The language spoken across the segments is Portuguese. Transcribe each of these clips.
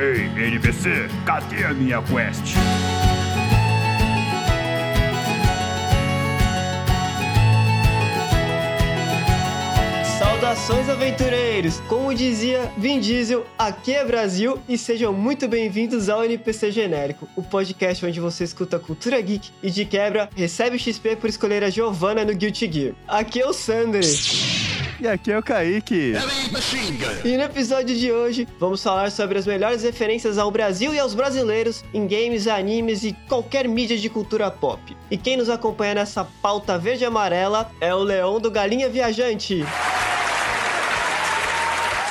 Ei, NPC, cadê a minha quest? Saudações aventureiros! Como dizia Vin Diesel, aqui é Brasil e sejam muito bem-vindos ao NPC Genérico, o podcast onde você escuta cultura geek e de quebra recebe XP por escolher a Giovanna no Guilty Gear. Aqui é o Sander. E aqui é o Kaique. E no episódio de hoje, vamos falar sobre as melhores referências ao Brasil e aos brasileiros em games, animes e qualquer mídia de cultura pop. E quem nos acompanha nessa pauta verde e amarela é o Leão do Galinha Viajante.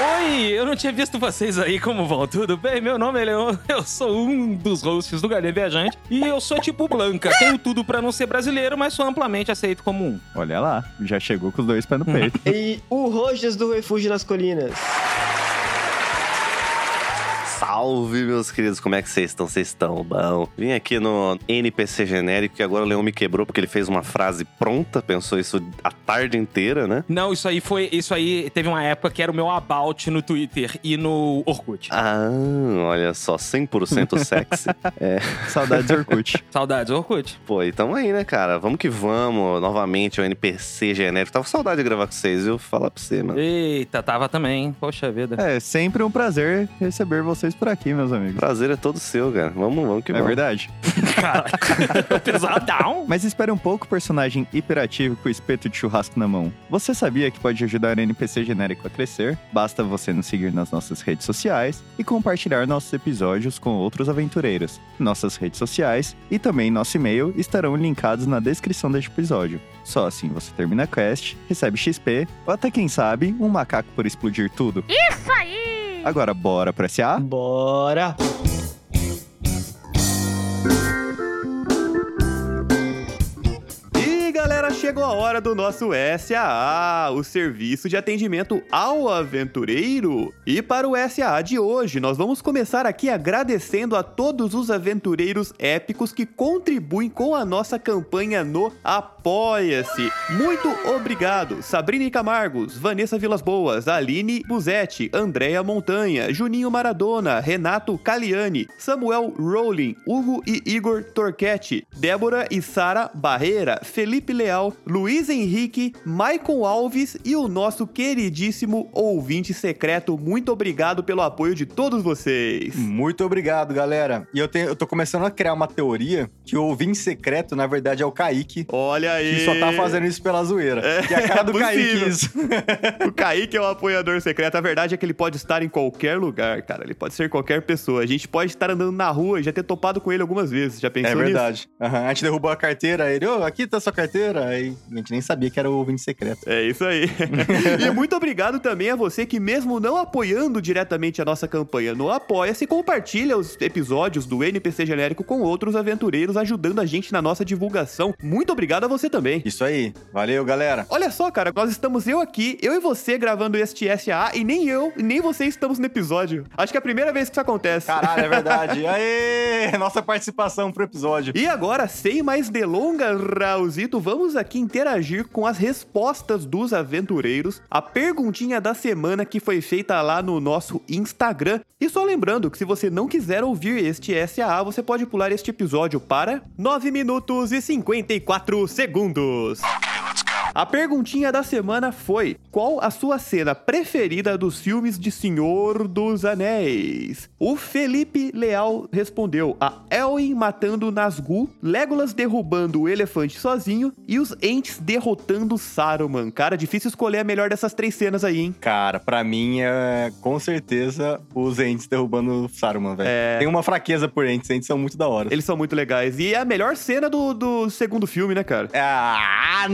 Oi, eu não tinha visto vocês aí, como vão? Tudo bem? Meu nome é Leon, eu sou um dos hosts do Galinha Viajante e eu sou tipo Blanca. Tenho tudo pra não ser brasileiro, mas sou amplamente aceito como um. Olha lá, já chegou com os dois pés no peito. E o Rojas do Refúgio nas Colinas. Salve, meus queridos, como é que vocês estão? Vocês estão bom? Vim aqui no NPC genérico e agora o Leão me quebrou porque ele fez uma frase pronta, pensou isso a tarde inteira, né? Não, isso aí foi. Isso aí teve uma época que era o meu about no Twitter e no Orkut. Ah, olha só, 100% sexy. é, Saudades Orkut. Saudades, Orkut. pô, e tamo aí, né, cara? Vamos que vamos, novamente, o NPC genérico. Tava com saudade de gravar com vocês, viu? Falar pra você, mano. Eita, tava também. Poxa vida. É sempre um prazer receber vocês por aqui, meus amigos. Prazer é todo seu, cara. Vamos, vamos que É vamos. verdade. Caralho. Pesadão. Mas espere um pouco, personagem hiperativo com espeto de churrasco na mão. Você sabia que pode ajudar o NPC genérico a crescer? Basta você nos seguir nas nossas redes sociais e compartilhar nossos episódios com outros aventureiros. Nossas redes sociais e também nosso e-mail estarão linkados na descrição deste episódio. Só assim você termina a quest, recebe XP ou até quem sabe um macaco por explodir tudo. Isso! Agora bora pro SA? Bora! Chegou a hora do nosso SAA, o serviço de atendimento ao aventureiro. E para o SAA de hoje, nós vamos começar aqui agradecendo a todos os aventureiros épicos que contribuem com a nossa campanha no Apoia-se. Muito obrigado, Sabrina Camargos, Vanessa Vilas Boas, Aline Buzetti, Andréia Montanha, Juninho Maradona, Renato Caliani, Samuel Rowling, Hugo e Igor Torquetti, Débora e Sara Barreira, Felipe Leal, Luiz Henrique, Maicon Alves e o nosso queridíssimo ouvinte secreto. Muito obrigado pelo apoio de todos vocês. Muito obrigado, galera. E eu, tenho, eu tô começando a criar uma teoria que o ouvinte secreto, na verdade, é o Kaique. Olha aí. Que só tá fazendo isso pela zoeira. é a cara do possível. Kaique isso. O Kaique é o apoiador secreto. A verdade é que ele pode estar em qualquer lugar, cara. Ele pode ser qualquer pessoa. A gente pode estar andando na rua e já ter topado com ele algumas vezes. Já pensou É nisso? verdade. Aham. A gente derrubou a carteira, ele, ô, aqui tá sua carteira. A gente nem sabia que era o ouvinte secreto. É isso aí. e muito obrigado também a você que, mesmo não apoiando diretamente a nossa campanha no Apoia-se, compartilha os episódios do NPC Genérico com outros aventureiros, ajudando a gente na nossa divulgação. Muito obrigado a você também. Isso aí. Valeu, galera. Olha só, cara, nós estamos eu aqui, eu e você gravando este SA, e nem eu, nem você estamos no episódio. Acho que é a primeira vez que isso acontece. Caralho, é verdade. Aê! Nossa participação pro episódio. E agora, sem mais delongas, Raulzito, vamos aqui interagir com as respostas dos aventureiros, a perguntinha da semana que foi feita lá no nosso Instagram. E só lembrando que se você não quiser ouvir este SAA, você pode pular este episódio para 9 minutos e 54 segundos. A perguntinha da semana foi: qual a sua cena preferida dos filmes de Senhor dos Anéis? O Felipe Leal respondeu: a Elwin matando Nazgûl, Legolas derrubando o elefante sozinho e os Ents derrotando Saruman. Cara, difícil escolher a melhor dessas três cenas aí, hein? Cara, pra mim é com certeza os Ents derrubando Saruman, velho. É. Tem uma fraqueza por Ents, Ents são muito da hora. Eles são muito legais. E é a melhor cena do, do segundo filme, né, cara? Ah,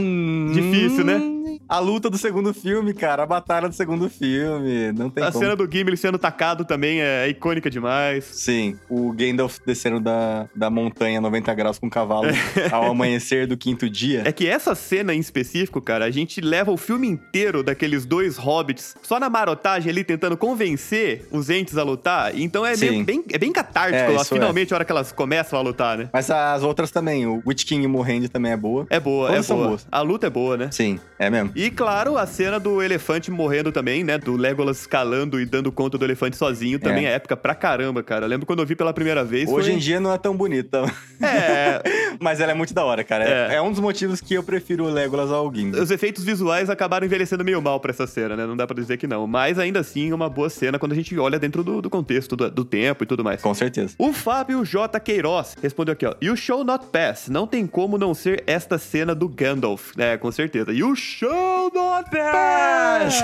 Difícil, né? A luta do segundo filme, cara. A batalha do segundo filme. Não tem A como. cena do Gimli sendo tacado também é icônica demais. Sim, o Gandalf descendo da, da montanha 90 graus com o cavalo ao amanhecer do quinto dia. É que essa cena em específico, cara, a gente leva o filme inteiro daqueles dois hobbits só na marotagem ali tentando convencer os entes a lutar. Então é, meio, bem, é bem catártico, É, finalmente, a hora que elas começam a lutar, né? Mas as outras também, o Witch King morrendo também é boa. É boa, Todas é boa. boas. A luta é boa, né? Sim, é mesmo. E claro, a cena do elefante morrendo também, né? Do Legolas escalando e dando conta do elefante sozinho também é, épica pra caramba, cara. Eu lembro quando eu vi pela primeira vez. Hoje foi... em dia não é tão bonita. É. Mas ela é muito da hora, cara. É. É. é um dos motivos que eu prefiro o Legolas ao Gimli. Os efeitos visuais acabaram envelhecendo meio mal pra essa cena, né? Não dá pra dizer que não. Mas ainda assim é uma boa cena quando a gente olha dentro do, do contexto, do, do tempo e tudo mais. Com certeza. O Fábio J. Queiroz respondeu aqui, ó. You show not pass. Não tem como não ser esta cena do Gandalf. É, com certeza. You show not pass!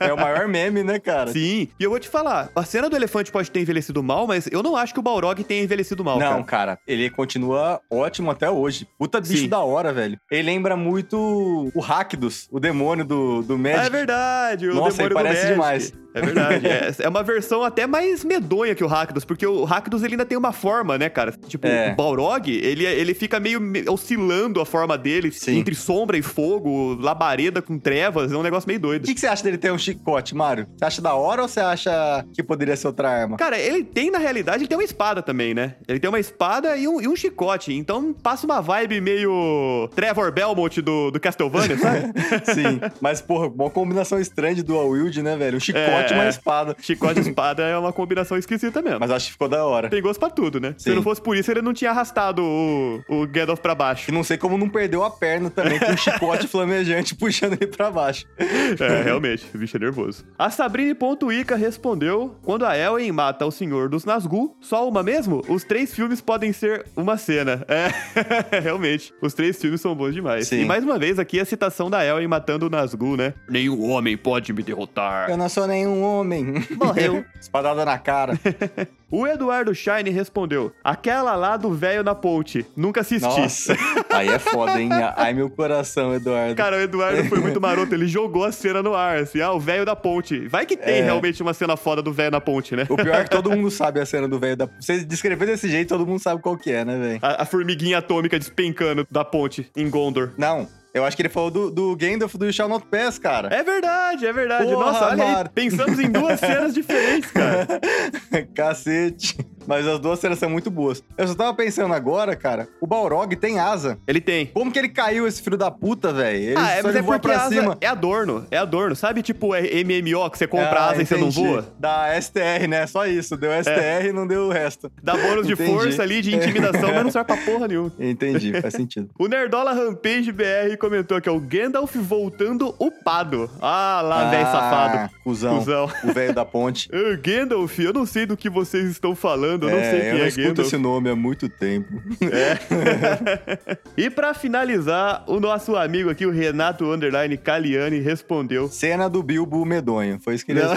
É o maior meme, né, cara? Sim. E eu vou te falar, a cena do elefante pode ter envelhecido mal, mas eu não acho que o Balrog tenha envelhecido mal, Não, cara. cara, ele continua ótimo até hoje. Puta bicho Sim. da hora, velho. Ele lembra muito o Rakdos, o demônio do, do Magic. É verdade, o Nossa, demônio ele parece do Magic. demais. É verdade. é, é uma versão até mais medonha que o Rakdos, porque o Rakdos ele ainda tem uma forma, né, cara? Tipo, É. o Balrog, ele, ele fica meio me- oscilando a forma dele, Sim. entre sombra e fogo, labareda com trevas, é um negócio meio O doido. que, que você acha dele ter um chicote, Mário? Você acha da hora ou você acha que poderia ser outra arma? Cara, ele tem, na realidade, ele tem uma espada também, né? Ele tem uma espada e um, e um chicote. Então passa uma vibe meio Trevor Belmont do, do Castlevania, sabe? Sim. Mas, porra, uma combinação estranha de dual wield, né, velho? Um chicote É, e uma é. espada. Chicote e espada é uma combinação esquisita mesmo. Mas acho que ficou da hora. Tem gosto pra tudo, né? Se Sim. não fosse por isso, ele não tinha arrastado o, o Gandalf pra baixo. E não sei como não perdeu a perna também, com um chicote flamejante puxando ele pra baixo. É, realmente, o bicho é nervoso. A Sabrine.ica respondeu: Quando a Elwen mata o Senhor dos Nazgûl, só uma mesmo? Os três filmes podem ser uma cena. É, realmente. Os três filmes são bons demais. Sim. E mais uma vez aqui a citação da Elwen matando o Nazgûl, né? Nenhum homem pode me derrotar. Eu não sou nenhum homem. Morreu. Espadada na cara. O Eduardo Shine respondeu: Aquela lá do velho na ponte. Nunca assisti. Nossa, aí é foda, hein? Ai, meu coração, Eduardo. Cara, o Eduardo foi muito maroto. Ele jogou a cena no ar, assim, ah, o velho da ponte. Vai que tem É. realmente uma cena foda do velho na ponte, né? O pior é que todo mundo sabe a cena do velho da... Você descrever desse jeito, todo mundo sabe qual que é, né, velho? A, a formiguinha atômica despencando da ponte em Gondor. Não, eu acho que ele falou do, do Gandalf do Shall Not Pass, cara. É verdade, é verdade. Porra, Nossa, olha aí. Pensamos em duas cenas diferentes, cara. Cacete. Mas as duas cenas são muito boas. Eu só tava pensando agora, cara, o Balrog tem asa. Ele tem. Como que ele caiu, esse filho da puta, velho? Ah, é, mas ele é porque pra cima. é adorno. É adorno. Sabe, tipo, é MMO que você compra Ah, asa e você não entendi. voa? Da STR, né? Só isso. Deu STR e não deu o resto. Dá bônus de Entendi. força ali, de intimidação, mas não serve pra porra nenhuma. Entendi, faz sentido. O Nerdola Rampage BR comentou que é o Gandalf voltando upado. Ah, lá, velho safado. Cusão. Cusão. O velho da ponte. Ah, Gandalf, eu não sei do que vocês estão falando, eu não é, sei eu quem não é escuto Gandalf. esse nome há muito tempo. E pra finalizar, o nosso amigo aqui, o Renato Underline Caliani, respondeu. Cena do Bilbo medonho. Foi isso que ele Não.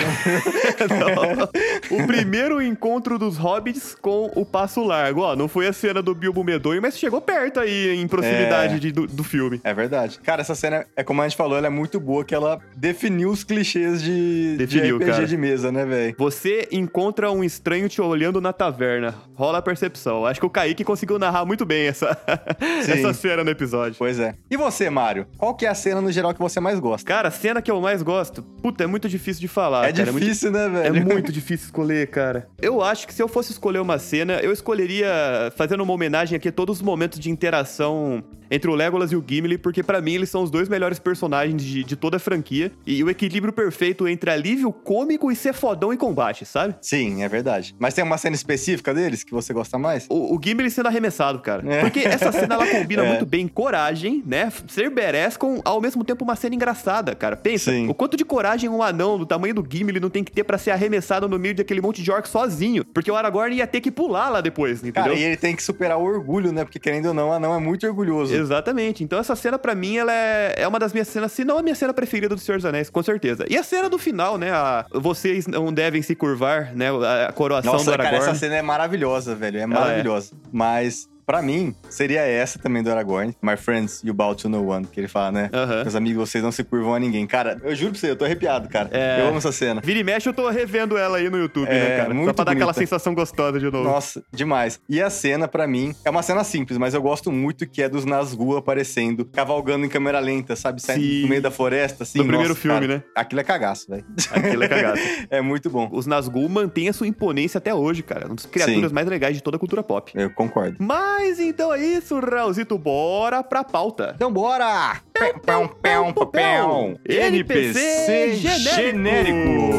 O primeiro encontro dos hobbits com o Passo Largo. Ó, não foi a cena do Bilbo Medonho, mas chegou perto aí, em proximidade É. de- do, do filme. É verdade. Cara, essa cena, é como a gente falou, ela é muito boa, que ela definiu os clichês de, Definiu, de RPG cara. de mesa, né, velho? Você encontra um estranho te olhando na taverna. Rola a percepção. Acho que o Kaique conseguiu narrar muito bem essa, essa cena no episódio. Pois é. E você, Mário? Qual que é a cena no geral que você mais gosta? Cara, a cena que eu mais gosto, puta, é muito difícil de falar. é cara. muito- difícil, né, É velho? muito difícil escolher, cara. Eu acho que se eu fosse escolher uma cena, eu escolheria fazendo uma homenagem aqui a todos os momentos de interação entre o Legolas e o Gimli, porque pra mim eles são os dois melhores personagens de, de toda a franquia e o equilíbrio perfeito entre alívio cômico e ser fodão em combate, sabe? Sim, é verdade. Mas tem uma cena específica deles que você gosta mais? O, o Gimli sendo arremessado, cara. É. Porque essa cena ela combina É. muito bem coragem, né? Ser badass com ao mesmo tempo uma cena engraçada, cara. Pensa, Sim. o quanto de coragem um anão do tamanho do Gimli não tem que ter pra ser arremessado no meio daquele monte de orc sozinho. Porque o Aragorn ia ter que pular lá depois, entendeu? Cara, e ele tem que superar o orgulho, né? Porque querendo ou não, o anão é muito orgulhoso. Exatamente. Então essa cena, pra mim, ela é, é uma das minhas cenas, se não a minha cena preferida do Senhor dos Anéis, com certeza. E a cena do final, né? A, vocês não devem se curvar, né? A, coroação do Nossa, cara, Aragorn. essa cena é maravilhosa, velho. É maravilhosa. Mas, pra mim, seria essa também do Aragorn. My friends, you bow to no one. Que ele fala, né? Aham. Meus amigos, vocês não se curvam a ninguém. Cara, eu juro pra você, eu tô arrepiado, cara. É. Eu amo essa cena. Vira e mexe, eu tô revendo ela aí no YouTube, É, né, cara? Só muito pra dar aquela bonita. sensação gostosa de novo. Nossa, demais. E a cena, pra mim, é uma cena simples, mas eu gosto muito que é dos Nazgûl aparecendo, cavalgando em câmera lenta, sabe? Saindo no meio da floresta, assim. No primeiro Nossa, filme, cara, né? Aquilo é cagaço, velho. Aquilo é cagado. É muito bom. Os Nazgûl mantêm a sua imponência até hoje, cara. Uma das criaturas Sim. mais legais de toda a cultura pop. Eu concordo. Mas então é isso, Raulzito, bora pra pauta. Então bora! Pão, pão, pão, pão, pão. NPC genérico.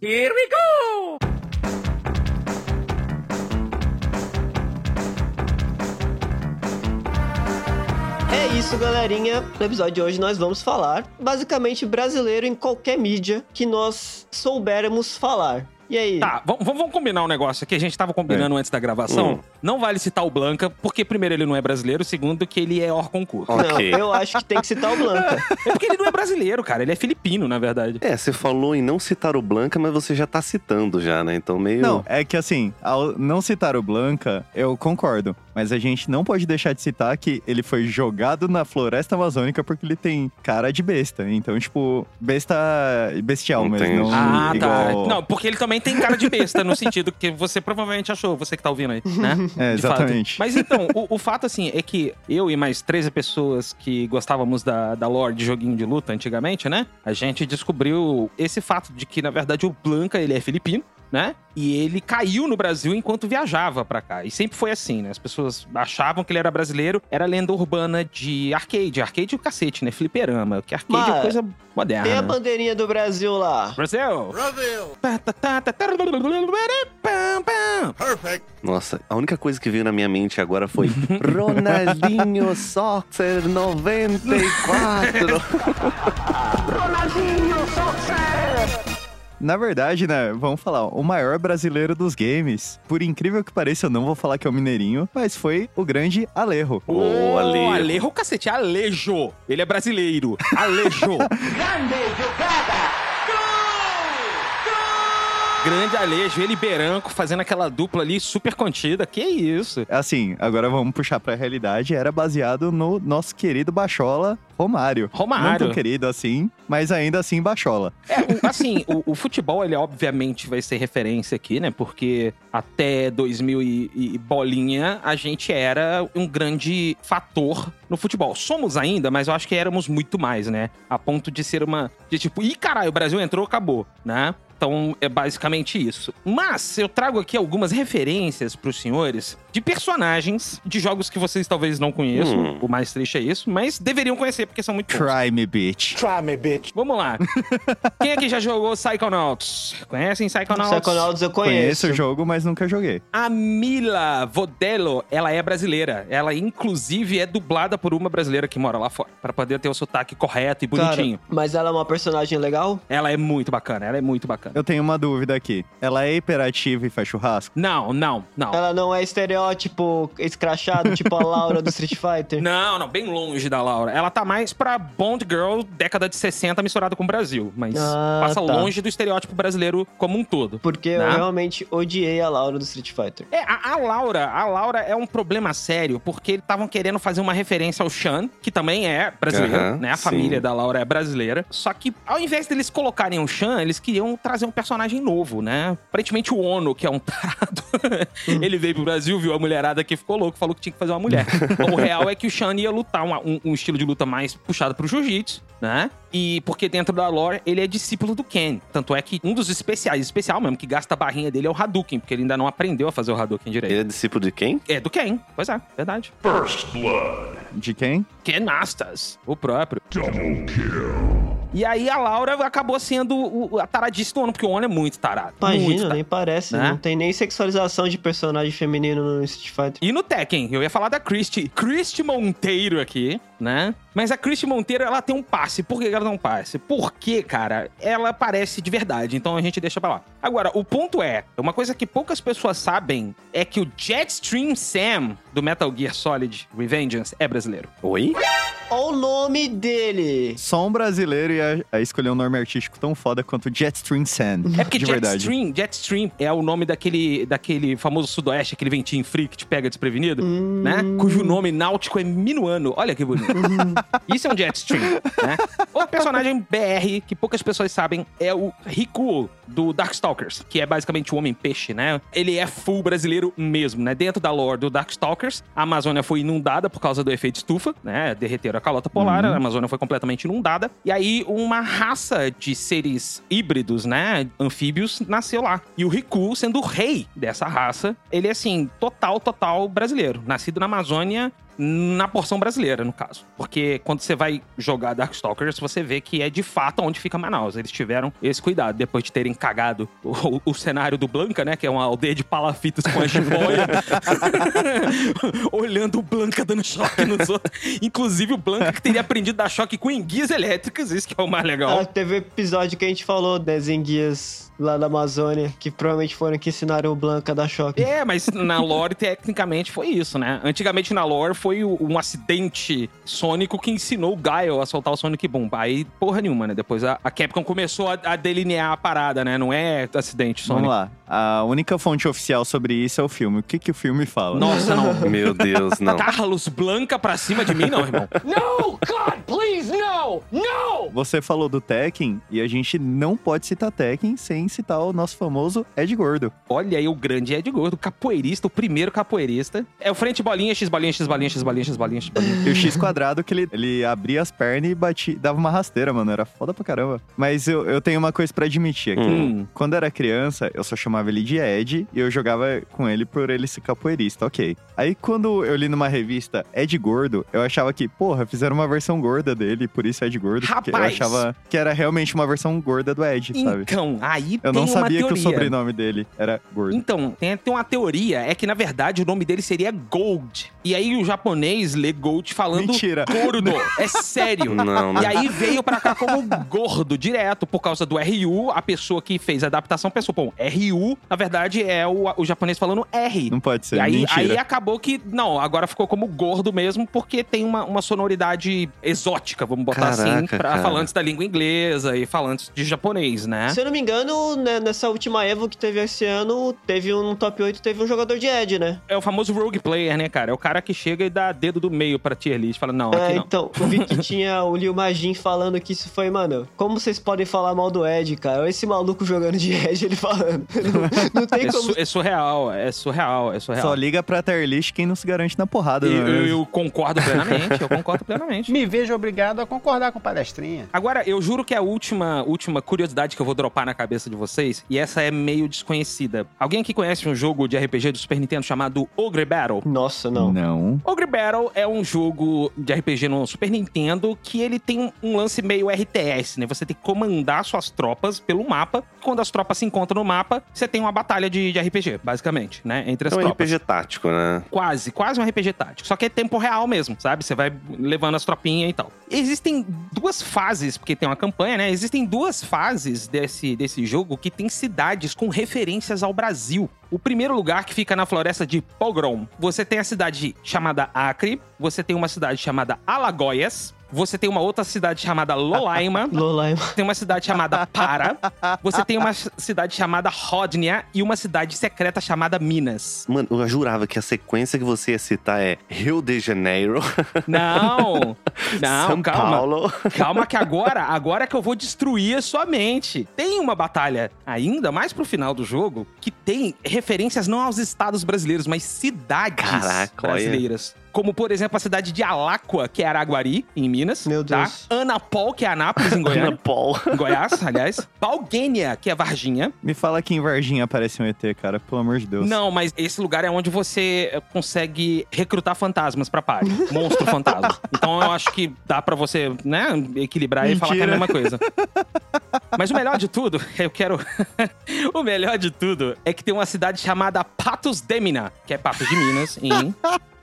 Here we go! É isso, galerinha. No episódio de hoje nós vamos falar, basicamente, brasileiro em qualquer mídia que nós soubermos falar. E aí? Tá, vamos, vamos combinar um negócio aqui. A gente tava combinando antes da gravação. Hum. Não vale citar o Blanca, porque primeiro ele não é brasileiro, segundo que ele é hors concurso. Ok. Não, eu acho que tem que citar o Blanca. É porque ele não é brasileiro, cara. Ele é filipino, na verdade. É, você falou em não citar o Blanca, mas você já tá citando já, né? Então meio. Não, é que assim, ao não citar o Blanca, eu concordo. Mas a gente não pode deixar de citar que ele foi jogado na floresta amazônica porque ele tem cara de besta. Então, tipo, besta bestial Entendi. mesmo. Não Ah, tá. igual... Não, porque ele também tem cara de besta, no sentido que você provavelmente achou, você que tá ouvindo aí, né? É, De fato. exatamente. Mas então, o, o fato, assim, é que eu e mais 13 pessoas que gostávamos da, da lore de joguinho de luta antigamente, né? A gente descobriu esse fato de que, na verdade, o Blanca, ele é filipino. Né? E ele caiu no Brasil enquanto viajava pra cá. E sempre foi assim, né? As pessoas achavam que ele era brasileiro. Era lenda urbana de arcade. Arcade é o cacete, né? Fliperama. Que arcade é Mas coisa moderna. Tem a bandeirinha do Brasil lá. Brasil! Brasil! Nossa, a única coisa que veio na minha mente agora foi Ronaldinho Soccer 94. Na verdade, né, vamos falar, o maior brasileiro dos games, por incrível que pareça, eu não vou falar que é o Mineirinho, mas foi o grande Alejo. Ô, Alejo. Alejo, cacete, Alejo. Ele é brasileiro. Alejo. Grande Alejo, ele Beranco fazendo aquela dupla ali super contida. Que isso? Assim, agora vamos puxar pra realidade, era baseado no nosso querido Bachola Romário. Romário. Não tão querido assim, mas ainda assim Bachola. É, o- assim, o, o futebol, ele obviamente vai ser referência aqui, né? Porque até 2000 e, e bolinha, a gente era um grande fator no futebol. Somos ainda, mas eu acho que éramos muito mais, né? A ponto de ser uma... De tipo, ih, caralho, o Brasil entrou, acabou, né? Então, é basicamente isso. Mas eu trago aqui algumas referências pros senhores de personagens de jogos que vocês talvez não conheçam. Hum. O mais triste é isso, mas deveriam conhecer porque são muito bons. Try me, bitch. Vamos lá. Quem aqui já jogou Psychonauts? Conhecem Psychonauts? Psychonauts eu Conheço conheço. o jogo, mas nunca joguei. A Mila Vodello, ela é brasileira. Ela, inclusive, é dublada por uma brasileira que mora lá fora. Pra poder ter o sotaque correto e bonitinho. Cara, mas ela é uma personagem legal? Ela é muito bacana, ela é muito bacana. Eu tenho uma dúvida aqui. Ela é hiperativa e faz churrasco? Não, não, não. Ela não é estereótipo escrachado, tipo a Laura do Street Fighter? Não, não, bem longe da Laura. Ela tá mais pra Bond Girl, década de 60, misturado com o Brasil. Mas Ah, passa tá. longe do estereótipo brasileiro como um todo. Porque eu Não. realmente odiei a Laura do Street Fighter. É, a, a Laura, a Laura é um problema sério, porque eles estavam querendo fazer uma referência ao Sean, que também é brasileiro, né? A sim. família da Laura é brasileira. Só que, ao invés deles colocarem o Sean, eles queriam trazer um personagem novo, né? Aparentemente o Ono, que é um tarado, ele veio pro Brasil, viu a mulherada que ficou louco, falou que tinha que fazer uma mulher. Então, o real é que o Sean ia lutar uma- um, um estilo de luta mais puxado pro jiu-jitsu, né? E porque dentro da lore ele é discípulo do Ken. Tanto é que um dos especiais, especial mesmo, que gasta a barrinha dele é o Hadouken, porque ele ainda não aprendeu a fazer o Hadouken direito. Ele é discípulo de quem? É do Ken, pois é, verdade. De quem? Ken Masters, o próprio. E aí a Laura acabou sendo a taradice do ano, porque o Ono é muito tarado. muito Imagina, tarado. nem parece. Né? Não tem nem sexualização de personagem feminino no Street Fighter. E no Tekken, eu ia falar da Christy. Christy Monteiro aqui, né? Mas a Christy Monteiro, ela tem um passe. Por que ela tem um passe? Porque, cara, ela parece de verdade. Então a gente deixa pra lá. Agora, o ponto é, uma coisa que poucas pessoas sabem é que o Jetstream Sam do Metal Gear Solid Revengeance é brasileiro. Oi? Olha o nome dele! Só um brasileiro ia, ia escolher um nome artístico tão foda quanto Jetstream Sam. É porque de verdade. Jetstream, Jetstream é o nome daquele, daquele famoso sudoeste, aquele ventinho frio que te pega desprevenido, Hum. né? Cujo nome náutico é minuano. Olha que bonito. Isso é um Jetstream, né? O personagem BR, que poucas pessoas sabem, é o Rikuo, do Darkstalkers, que é basicamente o Homem-Peixe, né? Ele é full brasileiro mesmo, né? Dentro da lore do Darkstalkers, a Amazônia foi inundada por causa do efeito estufa, né? Derreteram a calota polar, Uhum. a Amazônia foi completamente inundada. E aí, uma raça de seres híbridos, né? Anfíbios, nasceu lá. E o Riku, sendo o rei dessa raça, ele é assim, total, total brasileiro. Nascido na Amazônia. Na porção brasileira, no caso. Porque quando você vai jogar Darkstalkers, você vê que é de fato onde fica Manaus. Eles tiveram esse cuidado, depois de terem cagado o, o cenário do Blanca, né? Que é uma aldeia de palafitas com a jiboia. Olhando o Blanca dando choque nos outros. Inclusive o Blanca que teria aprendido a dar choque com enguias elétricas, isso que é o mais legal. Ah, teve episódio que a gente falou das enguias lá da Amazônia, que provavelmente foram que ensinaram o Blanca a dar choque. É, mas na lore, tecnicamente, foi isso, né? Antigamente, na lore, foi um acidente sônico que ensinou o Gaio a soltar o Sonic Boom. Aí, porra nenhuma, né? Depois a, a Capcom começou a, a delinear a parada, né? Não é acidente Vamos sônico. lá. A única fonte oficial sobre isso é o filme. O que, que o filme fala? Nossa, não. Meu Deus, não. Carlos Blanca pra cima de mim, não, irmão. No! God, please, no! No! Você falou do Tekken e a gente não pode citar Tekken sem citar o nosso famoso Ed Gordo. Olha aí o grande Ed Gordo, capoeirista, o primeiro capoeirista. É o frente bolinha, X bolinha, X bolinha, X bolinha, X bolinha, X bolinha. E o X quadrado que ele, ele abria as pernas e batia, dava uma rasteira, mano. Era foda pra caramba. Mas eu, eu tenho uma coisa pra admitir aqui. Hum. Quando eu era criança, eu só chamava ele de Ed e eu jogava com ele por ele ser capoeirista, ok. Aí quando eu li numa revista Ed Gordo, eu achava que, porra, fizeram uma versão gorda dele, por isso Ed Gordo. porque eu Rapaz! achava que era realmente uma versão gorda do Ed, sabe? Então, aí Eu tem não uma sabia que o sobrenome dele era Gordo. Então, tem, tem uma teoria, é que na verdade o nome dele seria Gold. E aí o japonês lê Gold falando Mentira. gordo. É sério. Não, E aí veio pra cá como gordo, direto, por causa do RU. A pessoa que fez a adaptação pensou, pô, RU, na verdade, é o, o japonês falando R. Não pode ser, E aí, mentira. aí acabou que, não, agora ficou como gordo mesmo, porque tem uma, uma sonoridade exótica, vamos botar assim, Caraca, pra cara. falantes da língua inglesa e falantes de japonês, né? Se eu não me engano, né, nessa última Evo que teve esse ano, teve um top 8, teve um jogador de Ed, né? É o famoso rogue player, né, cara? É o cara que chega e dá dedo do meio pra tier list. Fala, não, aqui É, não. então, eu vi que tinha o Liu Majin falando que isso foi, mano, como vocês podem falar mal do Ed, cara? Olha esse maluco jogando de Ed, ele falando. Não, não tem É, como. su- é surreal, é surreal, é surreal. Só liga pra tier list quem não se garante na porrada, E não é eu, eu concordo plenamente, eu concordo plenamente. Me vejo obrigado a concordar com palestrinha. Agora, eu juro que é a última, última curiosidade que eu vou dropar na cabeça de vocês, e essa é meio desconhecida. Alguém aqui conhece um jogo de RPG do Super Nintendo chamado Ogre Battle? Nossa, não. Não. Ogre Battle é um jogo de RPG no Super Nintendo que ele tem um lance meio RTS, né? Você tem que comandar suas tropas pelo mapa. Quando as tropas se encontram no mapa, você tem uma batalha de, de RPG, basicamente, né? Entre as É um tropas. RPG tático, né? Quase, quase um RPG tático. Só que é tempo real mesmo, sabe? Você vai levando as tropinhas e tal. Existem duas fases, porque tem uma campanha, né? Existem duas fases desse, desse jogo que tem cidades com referências ao Brasil. O primeiro lugar que fica na floresta de Pogrom. Você tem a cidade chamada Acre, você tem uma cidade chamada Alagoas, você tem uma outra cidade chamada Lolaima, Lolaima. tem uma cidade chamada Para, você tem uma cidade chamada Rodnia e uma cidade secreta chamada Minas. Mano, eu jurava que a sequência que você ia citar é Rio de Janeiro, Não, não, São calma. Paulo. Calma que agora, agora que eu vou destruir a sua mente. Tem uma batalha ainda mais pro final do jogo que tem referências não aos estados brasileiros, mas cidades Caraca, olha. Como, por exemplo, a cidade de Aláqua, que é Araguari, em Minas. Meu tá? Deus. Anapol, que é Anápolis, em Ana Goiânia. Paul. em Goiás, aliás. Balguênia, que é Varginha. Me fala que em Varginha aparece um ET, cara, pelo amor de Deus. Não, mas esse lugar é onde você eh, consegue recrutar fantasmas pra party. Monstro fantasma. Então eu acho que dá pra você, né, equilibrar e falar que é a Mentira. mesma coisa. Mas o melhor de tudo, eu quero. o melhor de tudo é que tem uma cidade chamada Patos de Minas, que é Patos de Minas, em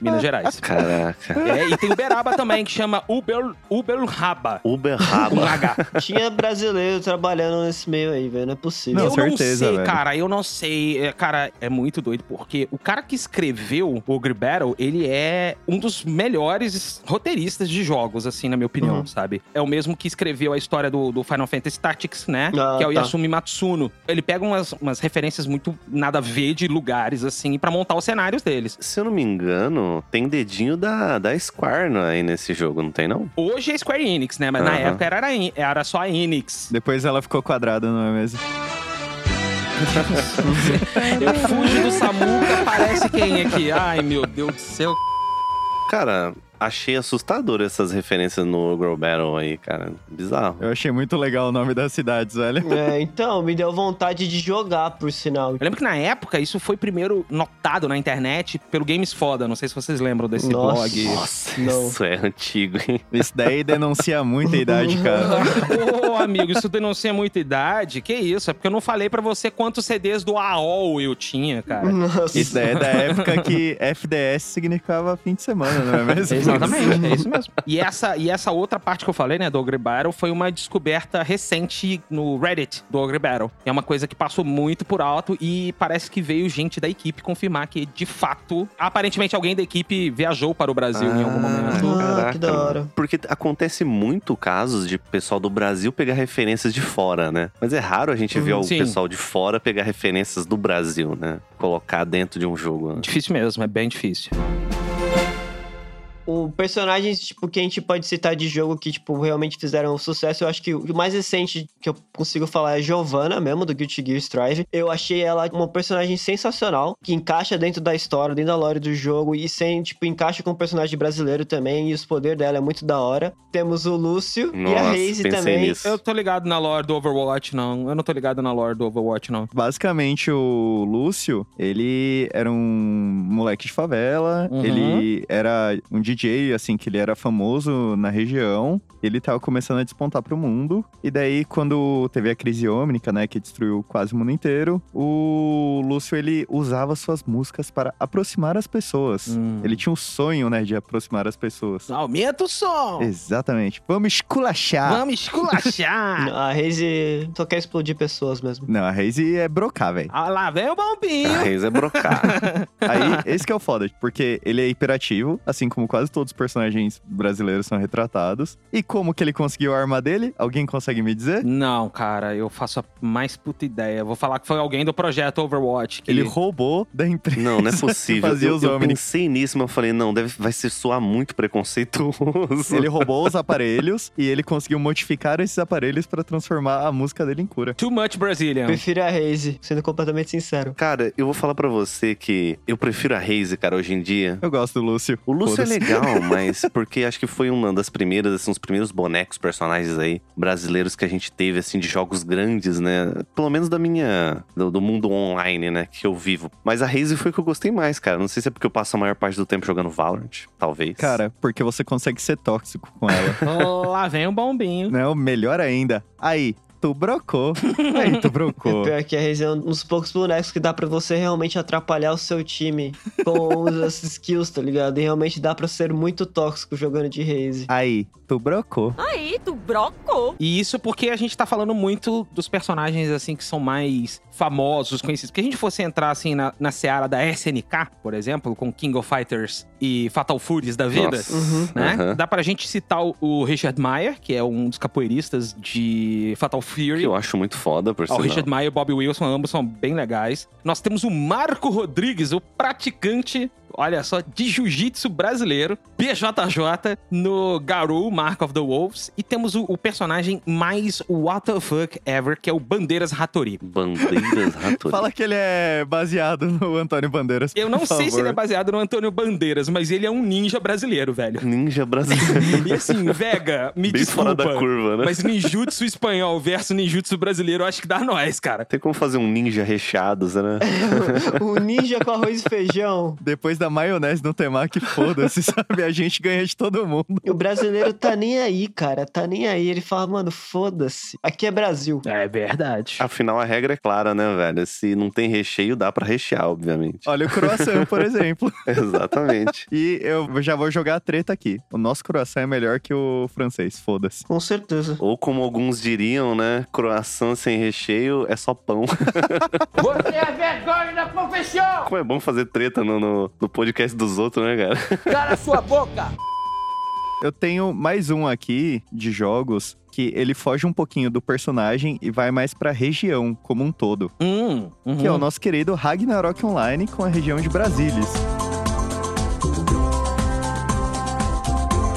Minas Gerais. Caraca. É, e tem Uberaba também, que chama Uber, Uberlaba. Uber Com Raba. H. Tinha brasileiro trabalhando nesse meio aí, velho. Não é possível. Não, eu certeza, não sei, velho. cara, eu não sei. É, Cara, é muito doido, porque o cara que escreveu o Ogre Battle, ele é um dos melhores roteiristas de jogos, assim, na minha opinião, Uhum. sabe? É o mesmo que escreveu a história do, do Final Fantasy Tactics, né? Ah, que é o tá. Yasumi Matsuno. Ele pega umas, umas referências muito nada a ver de lugares, assim, pra montar os cenários deles. Se eu não me engano, tem dedinho da, da Square no- aí nesse jogo, não tem não? Hoje é Square Enix, né? Mas na Aham. época era, era só a Enix. Depois ela ficou quadrada, não é mesmo? Eu fujo do Samuca, parece quem aqui? Ai, meu Deus do céu. Cara, Achei assustador essas referências no Girl Battle aí, cara. Bizarro. Eu achei muito legal o nome das cidades, velho. É, então, me deu vontade de jogar, por sinal. Eu lembro que na época isso foi primeiro notado na internet pelo Games Foda. Não sei se vocês lembram desse Nossa. blog. Nossa, Não. isso é antigo, hein? Isso daí denuncia muita idade, cara. Ô, amigo, isso denuncia muita idade? Que isso? É porque eu não falei pra você quantos CDs do AOL eu tinha, cara. Nossa. Isso daí é da época que FDS significava fim de semana, não é mesmo? Exatamente, é isso mesmo. E essa, e essa outra parte que eu falei, né, do Ogre Battle, foi uma descoberta recente no Reddit do Ogre Battle. É uma coisa que passou muito por alto e parece que veio gente da equipe confirmar que, de fato, aparentemente alguém da equipe viajou para o Brasil em algum momento. Ah, que da hora. Porque acontece muito casos de pessoal do Brasil pegar referências de fora, né? Mas é raro a gente ver Uhum, o sim. pessoal de fora pegar referências do Brasil, né? Colocar dentro de um jogo. né? Difícil mesmo, é bem difícil. O personagens, tipo, que a gente pode citar de jogo que, tipo, realmente fizeram sucesso, eu acho que o mais recente que eu consigo falar é Giovanna, mesmo, do Guilty Gear Strive. Eu achei ela uma personagem sensacional, que encaixa dentro da história, dentro da lore do jogo, e sem, tipo, encaixa com o personagem brasileiro também, e os poderes dela é muito da hora. Temos o Lúcio e a Nossa, Raze também. nisso. Eu tô ligado na lore do Overwatch, não. Eu não tô ligado na lore do Overwatch, não. Basicamente, o Lúcio, ele era um moleque de favela, Uhum. ele era um DJ, assim, que ele era famoso na região, ele tava começando a despontar pro mundo, e daí, quando teve a crise ômnica, né, que destruiu quase o mundo inteiro, o Lúcio, ele usava suas músicas para aproximar as pessoas. Hum. Ele tinha um sonho, né, de aproximar as pessoas. Aumenta o som! Exatamente. Vamos esculachar! Vamos esculachar! A Raze só quer explodir pessoas mesmo. Não, a Raze é brocar, velho. ah, lá vem o bombinho! A Reis é brocar. Aí, esse que é o foda, porque ele é hiperativo, assim como quase todos os personagens brasileiros são retratados. E como que ele conseguiu a arma dele? Alguém consegue me dizer? Não, cara, eu faço a mais puta ideia. Vou falar que foi alguém do projeto Overwatch. Que... Ele roubou da empresa. Não, não é possível. Fazia Eu, os eu Omni. pensei nisso, mas eu falei, não, deve, vai ser soar muito preconceituoso. Ele roubou os aparelhos e ele conseguiu modificar esses aparelhos pra transformar a música dele em cura. Too much Brazilian. Prefiro a Raze, sendo completamente sincero. Cara, eu vou falar pra você que eu prefiro a Raze, cara, hoje em dia. Eu gosto do Lúcio. O Lúcio é Foda-se. Legal, mas porque acho que foi uma das primeiras, assim, os primeiros bonecos, personagens aí, brasileiros que a gente teve, assim, de jogos grandes, né? Pelo menos da minha. do, do mundo online, né? Que eu vivo. Mas a Raze foi o que eu gostei mais, cara. Não sei se é porque eu passo a maior parte do tempo jogando Valorant, talvez. Cara, porque você consegue ser tóxico com ela. lá vem o bombinho. Não, melhor ainda. Aí, tu brocou. Aí, tu brocou. Pior que a Raze é um dos poucos bonecos que dá pra você realmente atrapalhar o seu time com as skills, tá ligado? E realmente dá pra ser muito tóxico jogando de Raze. Aí, tu brocou. Aí, tu brocou. E isso porque a gente tá falando muito dos personagens, assim, que são mais famosos, conhecidos. Porque a gente fosse entrar, assim, na, na seara da SNK, por exemplo, com King of Fighters e Fatal Furies da vida, Nossa. Uhum. né? Aham. Dá pra gente citar o- o Richard Meyer, que é um dos capoeiristas de Fatal Fury. Que eu acho muito foda, por Ó, o sinal. Richard Meyer e o Bob Wilson, ambos são bem legais. Nós temos o Marco Rodrigues, o praticante, olha só, de jiu-jitsu brasileiro, BJJ, no Garou, Mark of the Wolves. E temos o, o personagem mais what the fuck ever, que é o Bandeiras Hattori. Bandeiras Rato. Fala que ele é baseado no Antônio Bandeiras. Eu não por sei se ele é favor. baseado no Antônio Bandeiras, mas ele é um ninja brasileiro, velho. Ninja brasileiro. E assim, Vega, me Bem desculpa. fora da curva, né? Mas ninjutsu espanhol versus ninjutsu brasileiro, eu acho que dá nós, cara. Tem como fazer um ninja recheado, né? o ninja com arroz e feijão. Depois da maionese no temaki, foda-se, sabe? A gente ganha de todo mundo. O brasileiro tá nem aí, cara. Tá nem aí. Ele fala, mano, foda-se. Aqui é Brasil. É verdade. Afinal, a regra é clara, né, velho? Se não tem recheio, dá pra rechear, obviamente. Olha o croissant, por exemplo. Exatamente. E eu já vou jogar a treta aqui. O nosso croissant é melhor que o francês, foda-se. Com certeza. Ou como alguns diriam, né? Croissant sem recheio é só pão. Você é vergonha da profissão! Como é bom fazer treta no, no, no podcast dos outros, né, cara? Cala sua boca! Eu tenho mais um aqui de jogos que ele foge um pouquinho do personagem e vai mais pra região como um todo. Hum, uhum. Que é o nosso querido Ragnarok Online com a região de Brasilis.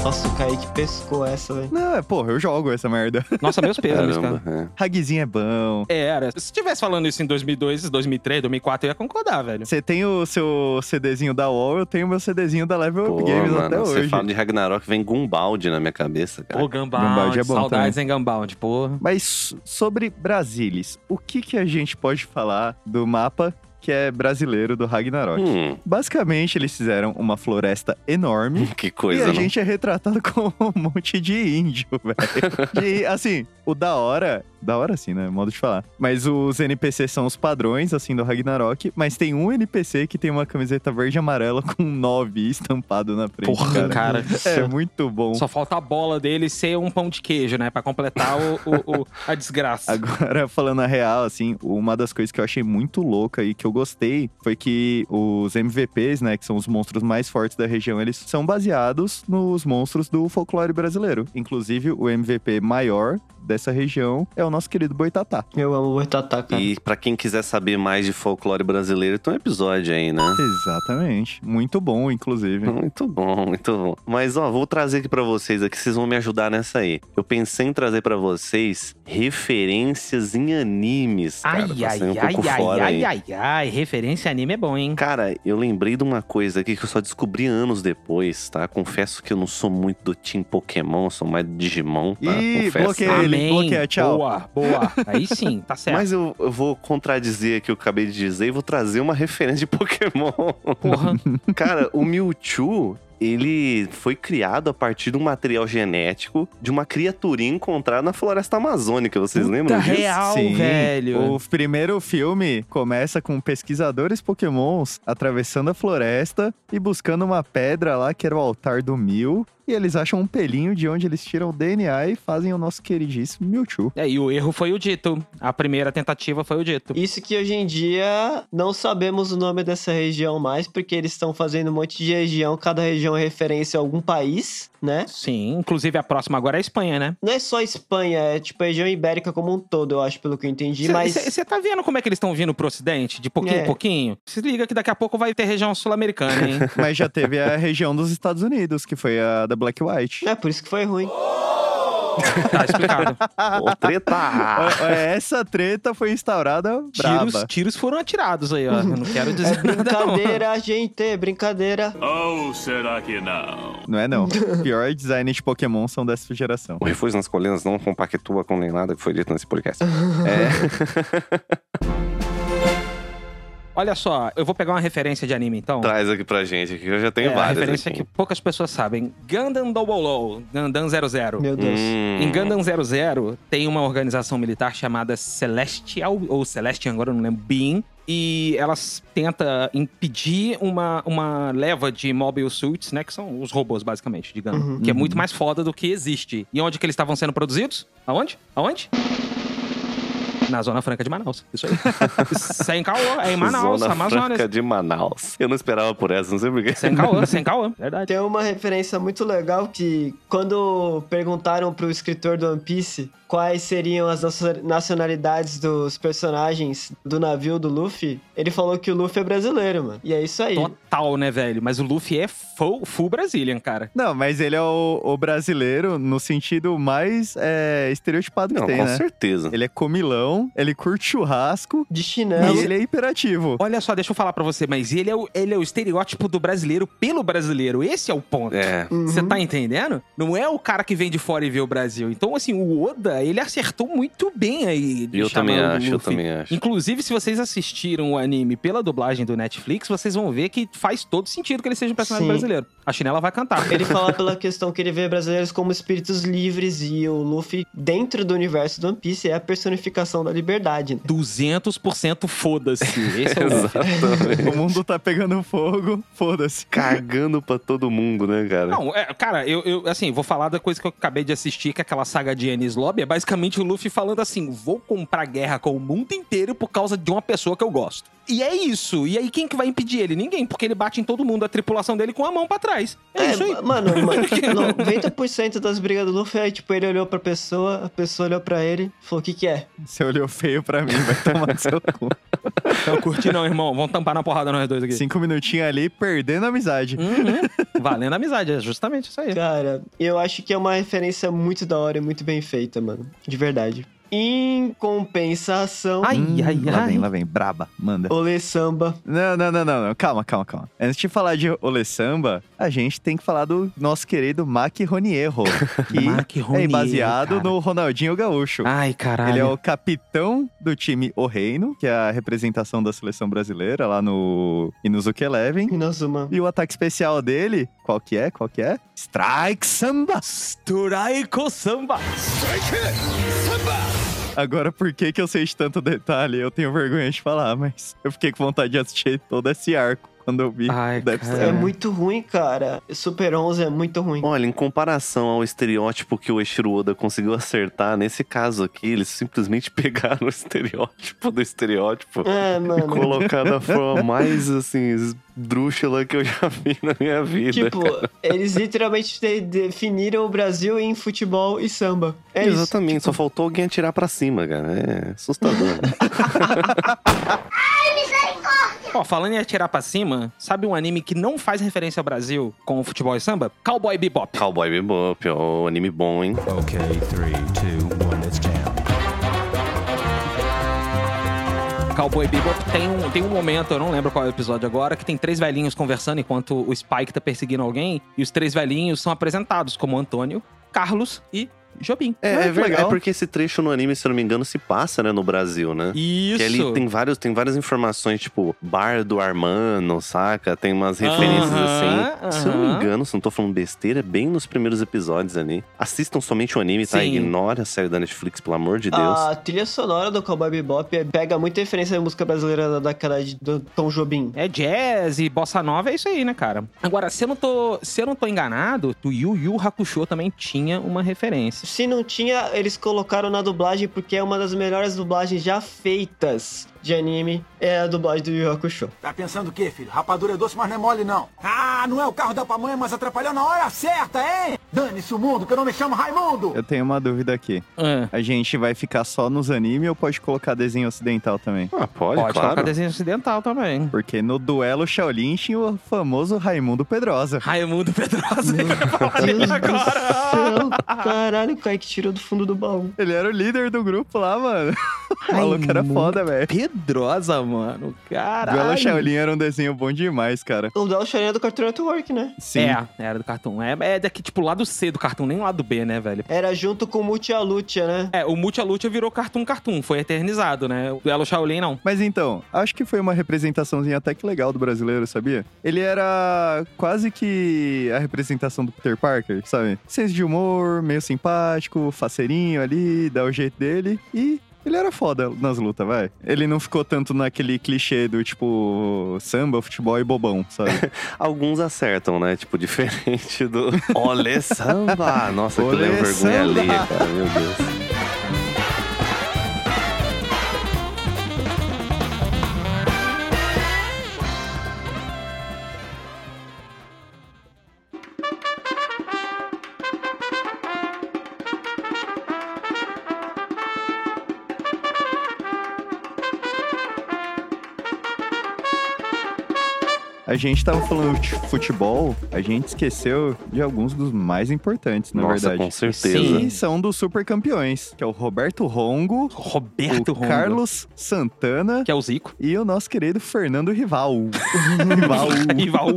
Nossa, o Kaique pescou essa, velho. Não, é, porra, eu jogo essa merda. Nossa, meus pesos, cara. É. Haguizinho é bom. É, era. Se tivesse falando isso em 2002, 2003, 2004, eu ia concordar, velho. Você tem o seu CDzinho da UOL, eu tenho o meu CDzinho da Level Pô, Up Games mano, até você hoje. fala de Ragnarok, vem Gumbaldi na minha cabeça, cara. Pô, Gunbound, Gunbound é bom saudades em Gunbound, porra. Mas sobre Brasilis, o que, que a gente pode falar do mapa que é brasileiro do Ragnarok? Hum, Basicamente, eles fizeram uma floresta enorme. que e coisa, a não? gente é retratado como um monte de índio, velho. E, assim, o da hora... Da hora sim, né? Modo de falar. Mas os NPCs são os padrões, assim, do Ragnarok. Mas tem um NPC que tem uma camiseta verde e amarela com um 9 estampado na frente, Porra, cara. cara. É muito bom. Só falta a bola dele ser um pão de queijo, né? Pra completar o, o- o- a desgraça. Agora, falando a real, assim, uma das coisas que eu achei muito louca e que eu gostei foi que os MVPs, né, que são os monstros mais fortes da região, eles são baseados nos monstros do folclore brasileiro. Inclusive, o MVP maior dessa região é o nosso querido Boitatá. Eu amo o Boitatá, cara. E pra quem quiser saber mais de folclore brasileiro, tem um episódio aí, né? Exatamente. Muito bom, inclusive. Muito bom, muito bom. Mas ó, vou trazer aqui pra vocês aqui, vocês vão me ajudar nessa aí. Eu pensei em trazer pra vocês referências em animes, cara, Ai, ai, um ai, pouco ai, fora ai, ai, ai. Referência anime é bom, hein? Cara, eu lembrei de uma coisa aqui que eu só descobri anos depois, tá? Confesso que eu não sou muito do Team Pokémon, sou mais do Digimon, tá? Ih, Confesso. ele, Amém. bloqueia, tchau. Boa, boa. Aí sim, tá certo. Mas eu, eu vou contradizer aqui o que eu acabei de dizer e vou trazer uma referência de Pokémon. Porra. Cara, o Mewtwo, ele foi criado a partir de um material genético de uma criaturinha encontrada na floresta amazônica. Vocês lembram Puta disso? real, Sim, velho. O primeiro filme começa com pesquisadores pokémons atravessando a floresta e buscando uma pedra lá que era o altar do Mil. E eles acham um pelinho de onde eles tiram o DNA e fazem o nosso queridíssimo Mewtwo. É, e o erro foi o dito. A primeira tentativa foi o dito. Isso que hoje em dia não sabemos o nome dessa região mais, porque eles estão fazendo um monte de região, cada região é referência a algum país, né? Sim, inclusive a próxima agora é a Espanha, né? Não é só Espanha, é tipo a região ibérica como um todo, eu acho, pelo que eu entendi, mas... Você tá vendo como é que eles estão vindo pro ocidente? De pouquinho É. em pouquinho? Se liga que daqui a pouco vai ter região sul-americana, hein? Mas já teve a região dos Estados Unidos, que foi a da Black White. É por isso que foi ruim. tá explicado. Ô, treta! Essa treta foi instaurada Tiros, braba. tiros foram atirados aí, ó. Eu não quero dizer É nada, não. brincadeira, gente, é brincadeira. Ou será que não? Não é não. Pior design de Pokémon são dessa geração. O refúgio nas colinas não compactua com nem nada que foi dito nesse podcast. É, Olha só, eu vou pegar uma referência de anime, então. traz aqui pra gente, que eu já tenho é, a várias referência aqui. que poucas pessoas sabem. Gundam Double Low, Gundam 00. Meu Deus. Hum, Em Gundam 00, tem uma organização militar chamada Celestial, ou Celestian, agora eu não lembro, Beam. E elas tenta impedir uma, uma leva de mobile suits, né? Que são os robôs, basicamente, de Gundam. Uhum. que é muito mais foda do que existe. E onde que eles estavam sendo produzidos? Aonde? Aonde? Na Zona Franca de Manaus. Isso aí. Sem caô, é em Manaus, Zona Amazonas. Franca de Manaus. Eu não esperava por essa, não sei porquê. Sem caô, sem caô. Verdade. Tem uma referência muito legal que quando perguntaram pro escritor do One Piece quais seriam as nacio- nacionalidades dos personagens do navio do Luffy, ele falou que o Luffy é brasileiro, mano. E é isso aí. Total, né, velho? Mas o Luffy é full, full Brazilian, cara. Não, mas ele é o, o brasileiro no sentido mais é, estereotipado que Não, tem, com né? certeza. Ele é comilão, ele curte churrasco De e chinelo. ele é hiperativo. Olha só, deixa eu falar pra você, mas ele é, o, ele é o estereótipo do brasileiro pelo brasileiro. Esse é o ponto. É. Uhum. Você tá entendendo? Não é o cara que vem de fora e vê o Brasil. Então, assim, o Oda, ele acertou muito bem aí. Eu chamando também o acho, eu Luffy. também acho. Inclusive, se vocês assistiram o anime pela dublagem do Netflix, vocês vão ver que faz todo sentido que ele seja um personagem Sim. brasileiro. A chinela vai cantar. Ele fala pela questão que ele vê brasileiros como espíritos livres e o Luffy, dentro do universo do One Piece, é a personificação da liberdade. Né? 200% foda-se. Esse é o. Exatamente. O mundo tá pegando fogo, foda-se. Cagando pra todo mundo, né, cara? Não, é, cara, eu, eu, assim, vou falar da coisa que eu acabei de assistir, que é aquela saga de Enies Lobby. É basicamente o Luffy falando assim: vou comprar guerra com o mundo inteiro por causa de uma pessoa que eu gosto. E é isso. E aí, quem que vai impedir ele? Ninguém, porque ele bate em todo mundo, a tripulação dele com a mão pra trás. É, isso aí. Mano, mano 90% das brigas do Luffy é tipo, ele olhou pra pessoa, a pessoa olhou pra ele e falou: o que que é? Você olhou feio pra mim, vai tomar no seu cu. Não curti não, irmão. Vamos tampar na porrada nós dois aqui. Cinco minutinhos ali, perdendo a amizade. Uhum. Valendo a amizade, é justamente isso aí. Cara, eu acho que é uma referência muito da hora e muito bem feita, mano. De verdade. Em compensação, Ai, Hum, ai, lá ai. vem, lá vem. Braba, manda. Olê Samba. Não, não, não, não, não. Calma, calma, calma. Antes de falar de Ole Samba, a gente tem que falar do nosso querido Mac Ronieiro, que Mac é Ronier, baseado cara. no Ronaldinho Gaúcho. Ai, caralho. Ele é o capitão do time O Reino, que é a representação da seleção brasileira lá no Inuzuka Eleven. Inazuma. E o ataque especial dele, qual que é? Qual que é? Strike Samba! Turaiko Samba. Agora, por que que eu sei de tanto detalhe? Eu tenho vergonha de falar, mas eu fiquei com vontade de assistir todo esse arco quando eu vi. Ai, cara. É muito ruim, cara. Super 11 é muito ruim. Olha, em comparação ao estereótipo que o Eiichiro Oda conseguiu acertar, nesse caso aqui, eles simplesmente pegaram o estereótipo do estereótipo É, e mano. colocaram da forma mais, assim, esdrúxula que eu já vi na minha vida. Tipo, eles literalmente de- definiram o Brasil em futebol e samba. É isso. Exatamente, só faltou alguém atirar pra cima, cara. É assustador. né? Ó, falando em atirar pra cima, sabe um anime que não faz referência ao Brasil com o futebol e samba? Cowboy Bebop. Cowboy Bebop, ó, anime bom, hein? Okay, three, two, one, let's jam. Cowboy Bebop tem um, tem um momento, eu não lembro qual é o episódio agora, que tem três velhinhos conversando enquanto o Spike tá perseguindo alguém, e os três velhinhos são apresentados como Antônio, Carlos e Jobim. É, é verdade. legal. É porque esse trecho no anime, se eu não me engano, se passa, né, no Brasil, né? Isso. Que ali tem, vários, tem várias informações, tipo, bar do Armano, saca? Tem umas referências Aham, assim. Se eu não me engano, se não tô falando besteira, é bem nos primeiros episódios ali. Assistam somente o anime, tá? Sim. Ignora a série da Netflix, pelo amor de Deus. A trilha sonora do Cowboy Bebop é- pega muita referência da música brasileira da década de do Tom Jobim. É jazz e bossa nova, é isso aí, né, cara? Agora, se eu não tô, se eu não tô enganado, o Yu Yu Hakusho também tinha uma referência. Se não tinha, eles colocaram na dublagem porque é uma das melhores dublagens já feitas de anime. É a dublagem do Yu Hakusho. Tá pensando o quê, filho? Rapadura é doce, mas não é mole, não. Ah, não é o carro da pamonha, mas atrapalhou na hora certa, hein? Dane-se o mundo, que eu não me chamo Raimundo! Eu tenho uma dúvida aqui. É. A gente vai ficar só nos animes ou pode colocar desenho ocidental também? Ah, pode, Pode claro. colocar desenho ocidental também. Porque no duelo Shaolin tinha o famoso Raimundo Pedrosa. Raimundo Pedrosa. Deus do agora. céu. Caralho, o Kaique tirou do fundo do baú. Ele era o líder do grupo lá, mano. O maluco era foda, velho. Pedrosa, mano. Caralho. Duelo Shaolin era um desenho bom demais, cara. O Del Shaolin é do Cartoon Network, né? Sim. É, era do cartão. É, é daqui, tipo, lado C do cartão, nem lado B, né, velho? Era junto com o Multia Lucha, né? É, o Multi Lucha virou Cartoon Cartoon, foi eternizado, né? O Duelo Shaolin, não. Mas então, acho que foi uma representaçãozinha até que legal do brasileiro, sabia? Ele era quase que a representação do Peter Parker, sabe? Senso de humor, meio simpático, faceirinho ali, dá o jeito dele e. Ele era foda nas lutas, vai. Ele não ficou tanto naquele clichê do tipo samba, futebol e bobão, sabe? Alguns acertam, né? Tipo, diferente do Olê Samba. Nossa, que Olê lembro vergonha Samba. alheia, cara. Meu Deus. A gente tava falando de futebol, a gente esqueceu de alguns dos mais importantes, na Nossa, verdade. com certeza. E são dos super campeões, que é o Roberto Rongo, Roberto o Rongo, Carlos Santana Que é o Zico. e o nosso querido Fernando Rival. Rival. Rival.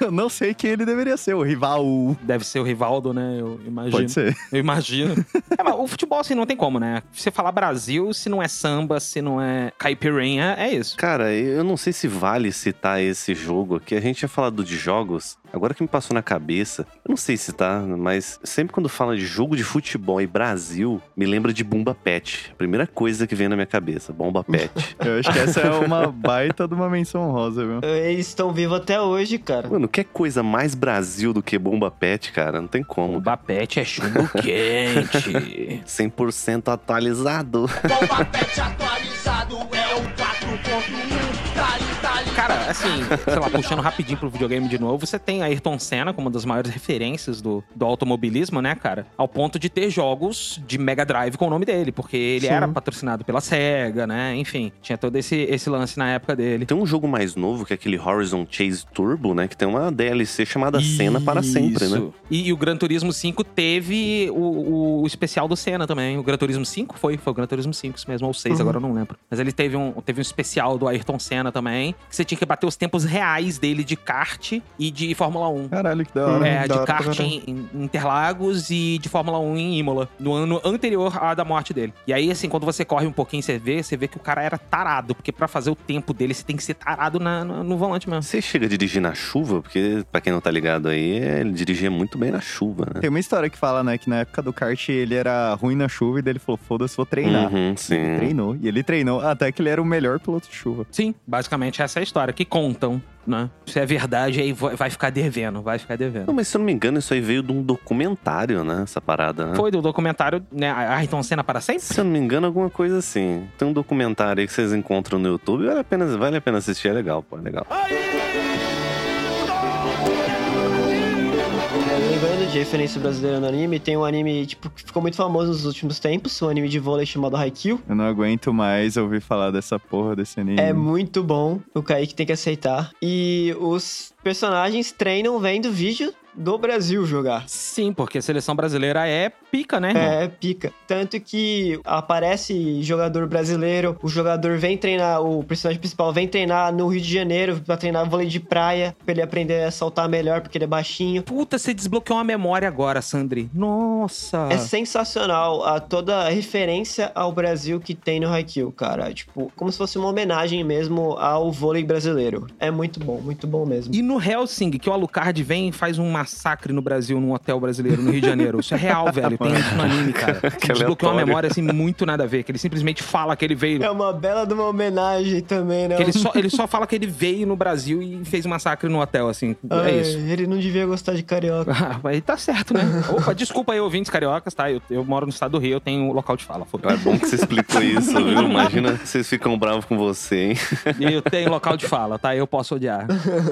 Eu não sei quem ele deveria ser, o Rival. Deve ser o Rivaldo, né? Eu imagino. Pode ser. Eu imagino. É, mas o futebol, assim, não tem como, né? Você falar Brasil, se não é samba, se não é caipirinha, é isso. Cara, eu não sei se vale citar esse jogo aqui. A gente tinha falado de jogos. Agora que me passou na cabeça, eu não sei se tá, mas sempre quando fala de jogo de futebol e Brasil, me lembra de Bomba Pet. Primeira coisa que vem na minha cabeça, Bomba Pet. Eu acho que essa é uma baita de uma menção rosa, viu? Eles estão vivos até hoje, cara. Mano, que coisa mais Brasil do que Bomba Pet, cara? Não tem como. O Bapete é chumbo quente. 100% atualizado. Bomba Pet atualizado é o 4.1. Tali, tali, Cara, assim, sei lá, puxando rapidinho pro videogame de novo, você tem Ayrton Senna como uma das maiores referências do, do automobilismo, né, cara? Ao ponto de ter jogos de Mega Drive com o nome dele, porque ele Sim. era patrocinado pela SEGA, né? Enfim, tinha todo esse, esse lance na época dele. Tem um jogo mais novo, que é aquele Horizon Chase Turbo, né? Que tem uma DLC chamada Senna para sempre, né? Isso. E, e o Gran Turismo 5 teve o, o- o especial do Senna também. O Gran Turismo 5 foi? Foi o Gran Turismo 5 isso mesmo, ou 6, Uhum. agora eu não lembro. Mas ele teve um, teve um especial do Ayrton Senna também, que você tinha que bater os tempos reais dele de kart e de Fórmula 1. Caralho, que da hora. É, da de kart caramba. em, em Interlagos e de Fórmula 1 em Imola, no ano anterior à da morte dele. E aí, assim, quando você corre um pouquinho, você vê, você vê que o cara era tarado, porque pra fazer o tempo dele, você tem que ser tarado na- no, no volante mesmo. Você chega a dirigir na chuva, porque, pra quem não tá ligado aí, ele dirigia muito bem na chuva, né? Tem uma história que fala, né, que na época do kart ele era ruim na chuva e daí ele falou, foda-se, vou treinar. Uhum, Ele sim. treinou. E ele treinou até que ele era o melhor piloto de chuva. Sim, basicamente essa é a história, que contam, né? Se é verdade, aí vai ficar devendo, vai ficar devendo. Não, mas se eu não me engano, isso aí veio de um documentário, né? Essa parada, né? Foi do documentário, né? Ayrton Senna para sempre? Se eu não me engano, alguma coisa assim. Tem um documentário aí que vocês encontram no YouTube, vale a pena, vale a pena assistir, é legal, pô, é legal. Lembrando de referência brasileira no anime, tem um anime tipo, que ficou muito famoso nos últimos tempos, um anime de vôlei chamado Haikyuu. Eu não aguento mais ouvir falar dessa porra desse anime. É muito bom, o Kaique tem que aceitar. E os personagens treinam vendo vídeo do Brasil jogar. Sim, porque a seleção brasileira é pica, né, irmão? É, pica. Tanto que aparece jogador brasileiro, o jogador vem treinar, o personagem principal vem treinar no Rio de Janeiro pra treinar vôlei de praia, pra ele aprender a saltar melhor, porque ele é baixinho. Puta, você desbloqueou uma memória agora, Sandri. Nossa. É sensacional a toda a referência ao Brasil que tem no Haikyuu, cara. Tipo, como se fosse uma homenagem mesmo ao vôlei brasileiro. É muito bom, muito bom mesmo. E no Helsing, que o Alucard vem e faz um massacre no Brasil, num hotel brasileiro, no Rio de Janeiro. Isso é real, velho. Tem isso no anime, cara. Que Desbloqueou uma memória, assim, muito nada a ver. Que ele simplesmente fala que ele veio. É uma bela de uma homenagem também, né? Que ele, só, ele só fala que ele veio no Brasil e fez um massacre no hotel, assim. Ai, É isso. Ele não devia gostar de carioca. Ah, mas tá certo, né? Opa, desculpa aí, ouvintes cariocas, tá? Eu, eu moro no estado do Rio, eu tenho local de fala. foda É bom que você explicou isso, viu? Imagina vocês ficam bravos com você, hein? Eu tenho local de fala, tá? Eu posso odiar.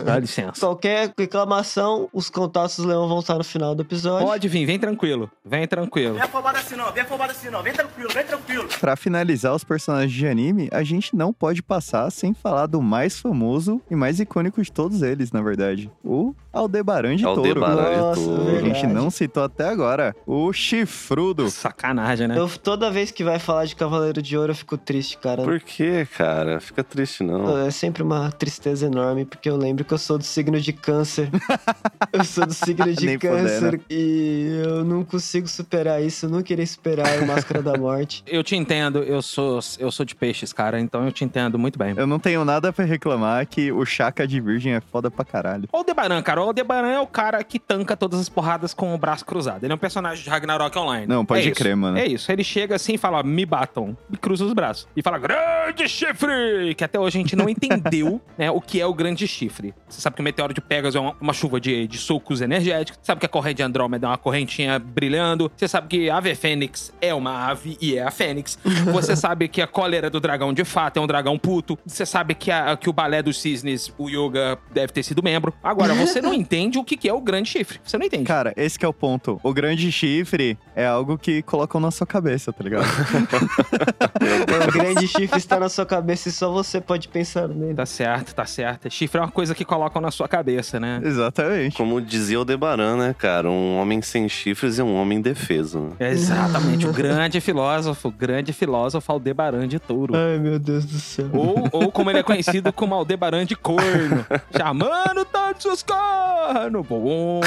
Dá licença. Qualquer reclamação, os contatos do Leão vão estar no final do episódio. Pode vir, vem tranquilo. Vem tranquilo. Vem afobado assim não, vem afobado assim não, vem tranquilo, vem tranquilo. Pra finalizar os personagens de anime, a gente não pode passar sem falar do mais famoso e mais icônico de todos eles, na verdade. O Aldebaran de Touro. Aldebaran de Nossa, Touro. A gente não citou até agora. O Chifrudo. Sacanagem, né? Eu, toda vez que vai falar de Cavaleiro de Ouro, eu fico triste, cara. Por que, cara? Fica triste, não. É sempre uma tristeza enorme, porque eu lembro que eu sou do signo de câncer. eu sou do signo de câncer e eu não consigo superar isso. Eu não queria superar o Máscara da Morte. Eu te entendo, eu sou, eu sou de peixes, cara, então eu te entendo muito bem. Eu não tenho nada pra reclamar que o Chaka de Virgem é foda pra caralho. O Aldebaran, cara, o Aldebaran é o cara que tanca todas as porradas com o braço cruzado. Ele é um personagem de Ragnarok Online. Não, pode é isso. crer, mano. É isso. Ele chega assim e fala, ó, me batam. E cruza os braços. E fala, grande chifre! Que até hoje a gente não entendeu né, o que é o grande chifre. Você sabe que o meteoro de Pegasus é uma, uma chuva de, de socos energéticos. Sabe que a corrente de Andrômeda é uma correntinha brilhando. Você sabe que a ave fênix é uma ave e é a fênix. Você sabe que a cólera do dragão de fato é um dragão puto. Você sabe que, a- que o balé dos cisnes, o yoga, deve ter sido membro. Agora, você não entende o que, que é o grande chifre. Você não entende. Cara, esse que é o ponto. O grande chifre é algo que colocam na sua cabeça, tá ligado? o grande chifre está na sua cabeça e só você pode pensar nele. Tá certo, tá certo. Chifre é uma coisa que colocam na sua cabeça, né? Exatamente. Como dizia o Debaran, né, cara? Um homem sem chifres e um homem indefeso. né? É exatamente, o grande filósofo, o grande filósofo Aldebaran de Touro. Ai, meu Deus do céu. Ou, ou como ele é conhecido como Aldebaran de Corno. Chamando todos os cornos. Bom.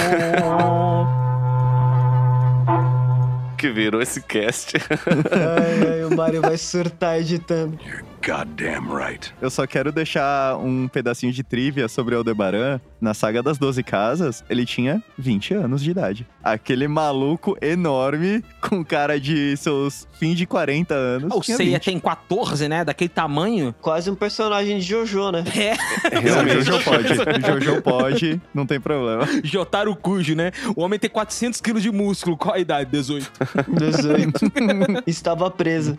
Que virou esse cast. Ai, ai, o Mario vai surtar editando. Goddamn right. Eu só quero deixar um pedacinho de trivia sobre Aldebaran. Na saga das 12 casas, ele tinha 20 anos de idade. Aquele maluco enorme, com cara de seus fins de 40 anos. O Seiya 20. tem 14, né? Daquele tamanho. Quase um personagem de Jojo, né? É. Não, o Jojo pode. O Jojo pode, não tem problema. Jotaro Cujo, né? O homem tem 400 quilos de músculo. Qual a idade? 18. 18. Estava presa.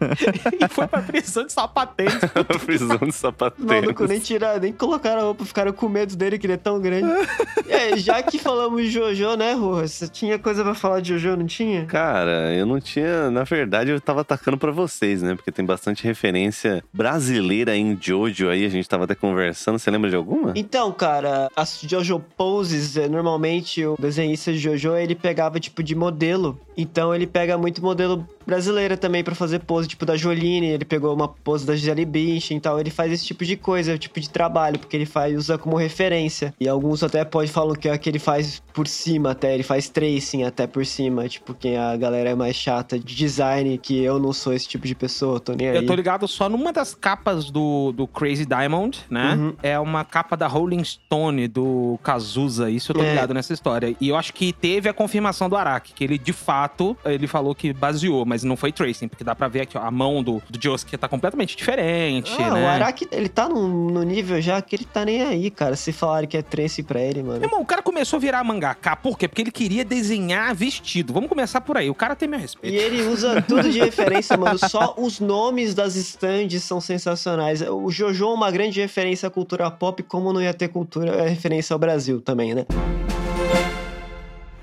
e foi pra prisão de sapatênis Prisão de sapatênis. malucos nem tiraram, nem colocaram a roupa, ficaram com medo dele, que ele é tão grande. É, já que falamos de Jojo, né, Rua? Você tinha coisa pra falar de Jojo, não tinha? Cara, eu não tinha. Na verdade, eu tava atacando pra vocês, né? Porque tem bastante referência brasileira em Jojo aí. A gente tava até conversando. Você lembra de alguma? Então, cara, as Jojo Poses, é, normalmente o desenhista de Jojo, ele pegava tipo de modelo. Então ele pega muito modelo brasileira também pra fazer pose, tipo da Joline, ele pegou uma pose da Gisele Bündchen e tal. Ele faz esse tipo de coisa, tipo de trabalho, porque ele faz usa como referência. E alguns até pode falar que é que ele faz por cima até, ele faz tracing até por cima, tipo quem a galera é mais chata de design, que eu não sou esse tipo de pessoa, tô nem aí. Eu tô ligado só numa das capas do, do Crazy Diamond, né? Uhum. É uma capa da Rolling Stone, do Cazuza. Isso eu tô É. ligado nessa história. E eu acho que teve a confirmação do Araki, que ele, de fato, ele falou que baseou, mas não foi tracing, porque dá pra ver aqui, ó, a mão do, do Josuke tá completamente diferente, Ah, né? o Araki, ele tá no, no nível já que ele tá nem aí, cara. Se falarem que é trace pra ele, mano. Irmão, o cara começou a virar mangaka. Por quê? Porque ele queria desenhar vestido. Vamos começar por aí. O cara tem meu respeito. E ele usa tudo de referência, mano. Só os nomes das stands são sensacionais. O Jojo é uma grande referência à cultura pop, como não ia ter cultura é referência ao Brasil também, né?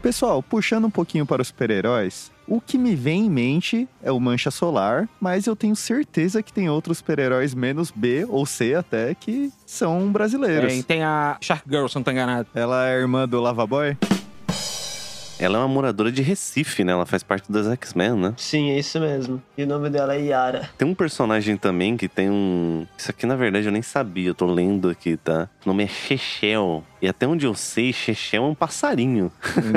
Pessoal, puxando um pouquinho para os super-heróis, o que me vem em mente é o Mancha Solar, mas eu tenho certeza que tem outros super-heróis menos B ou C até que são brasileiros. É, e tem a Shark Girl, se não tô enganado. Ela é a irmã do Lava Boy? Ela é uma moradora de Recife, né? Ela faz parte dos X-Men, né? Sim, é isso mesmo. E o nome dela é Yara. Tem um personagem também que tem um. Isso aqui, na verdade, eu nem sabia, eu tô lendo aqui, tá? O nome é Chechel. E até onde eu sei, Chechel é um passarinho.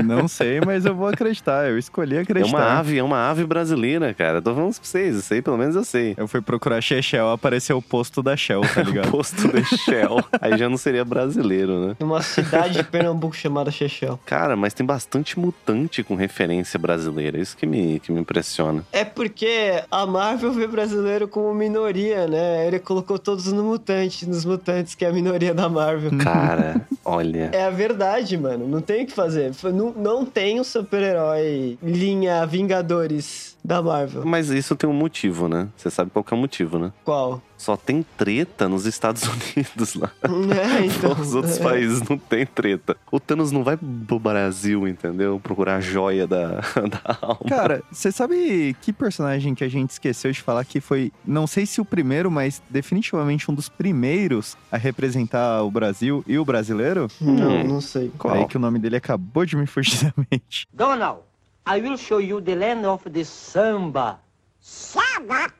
Não sei, mas eu vou acreditar. Eu escolhi É acreditar. uma ave, é uma ave brasileira, cara. Tô falando isso pra vocês, isso aí pelo menos eu sei. Eu fui procurar Shell, apareceu o posto da Shell, tá ligado? Posto de Shell. Aí já não seria brasileiro, né? Uma cidade de Pernambuco chamada Chechel. Cara, mas tem bastante mutante com referência brasileira. Isso que me, que me impressiona. É porque a Marvel vê brasileiro como minoria, né? Ele colocou todos no mutante, nos mutantes, que é a minoria da Marvel. Cara, olha. É a verdade, mano. Não tem o que fazer. Não, não tem um super-herói linha Vingadores da Marvel. Mas isso tem um motivo, né? Você sabe qual que é o motivo, né? Qual? Só tem treta nos Estados Unidos lá. É, então. Os outros é. países não tem treta. O Thanos não vai pro Brasil, entendeu? Procurar a joia da, da alma. Cara, você sabe que personagem que a gente esqueceu de falar que foi, não sei se o primeiro, mas definitivamente um dos primeiros a representar o Brasil e o brasileiro? Não, Hum. não sei. Qual? Aí que o nome dele acabou de me fugir da mente. Donald, I will show you the land of the samba. Samba?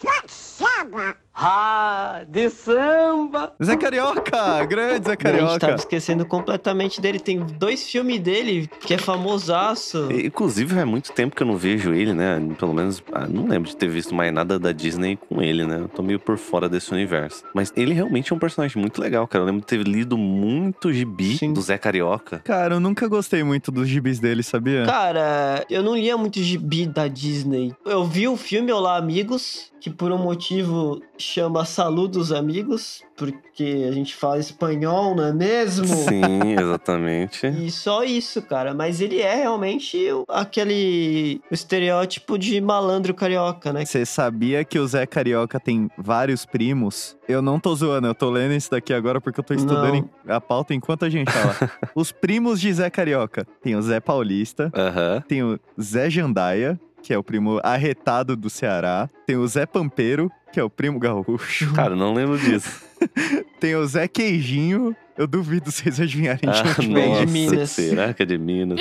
What samba? Ah, the samba. Zé Carioca! Grande Zé A gente tava Carioca! esquecendo completamente dele. Tem dois filmes dele que é famosaço. Inclusive, faz muito tempo que eu não vejo ele, né? Pelo menos, ah, não lembro de ter visto mais nada da Disney com ele, né? Eu tô meio por fora desse universo. Mas ele realmente é um personagem muito legal, cara. Eu lembro de ter lido muito gibi Sim. do Zé Carioca. Cara, eu nunca gostei muito dos gibis dele, sabia? Cara, eu não lia muito gibi da Disney. Eu vi o filme Olá Amigos, que por um motivo chama Saludos Amigos, porque a gente fala espanhol, não é mesmo? Sim, exatamente. E só isso, cara. Mas ele é realmente aquele o estereótipo de malandro carioca, né? Você sabia que o Zé Carioca tem vários primos? Eu não tô zoando, eu tô lendo isso daqui agora porque eu tô estudando em- a pauta enquanto a gente fala. Os primos de Zé Carioca. Tem o Zé Paulista, Aham. tem o Zé Jandaia, que é o primo arretado do Ceará. Tem o Zé Pampeiro, que é o primo gaúcho. Cara, não lembro disso. Tem o Zé Queijinho. Eu duvido vocês adivinharem de Ah, onde vem vem. de nossa, Minas. será que é de Minas?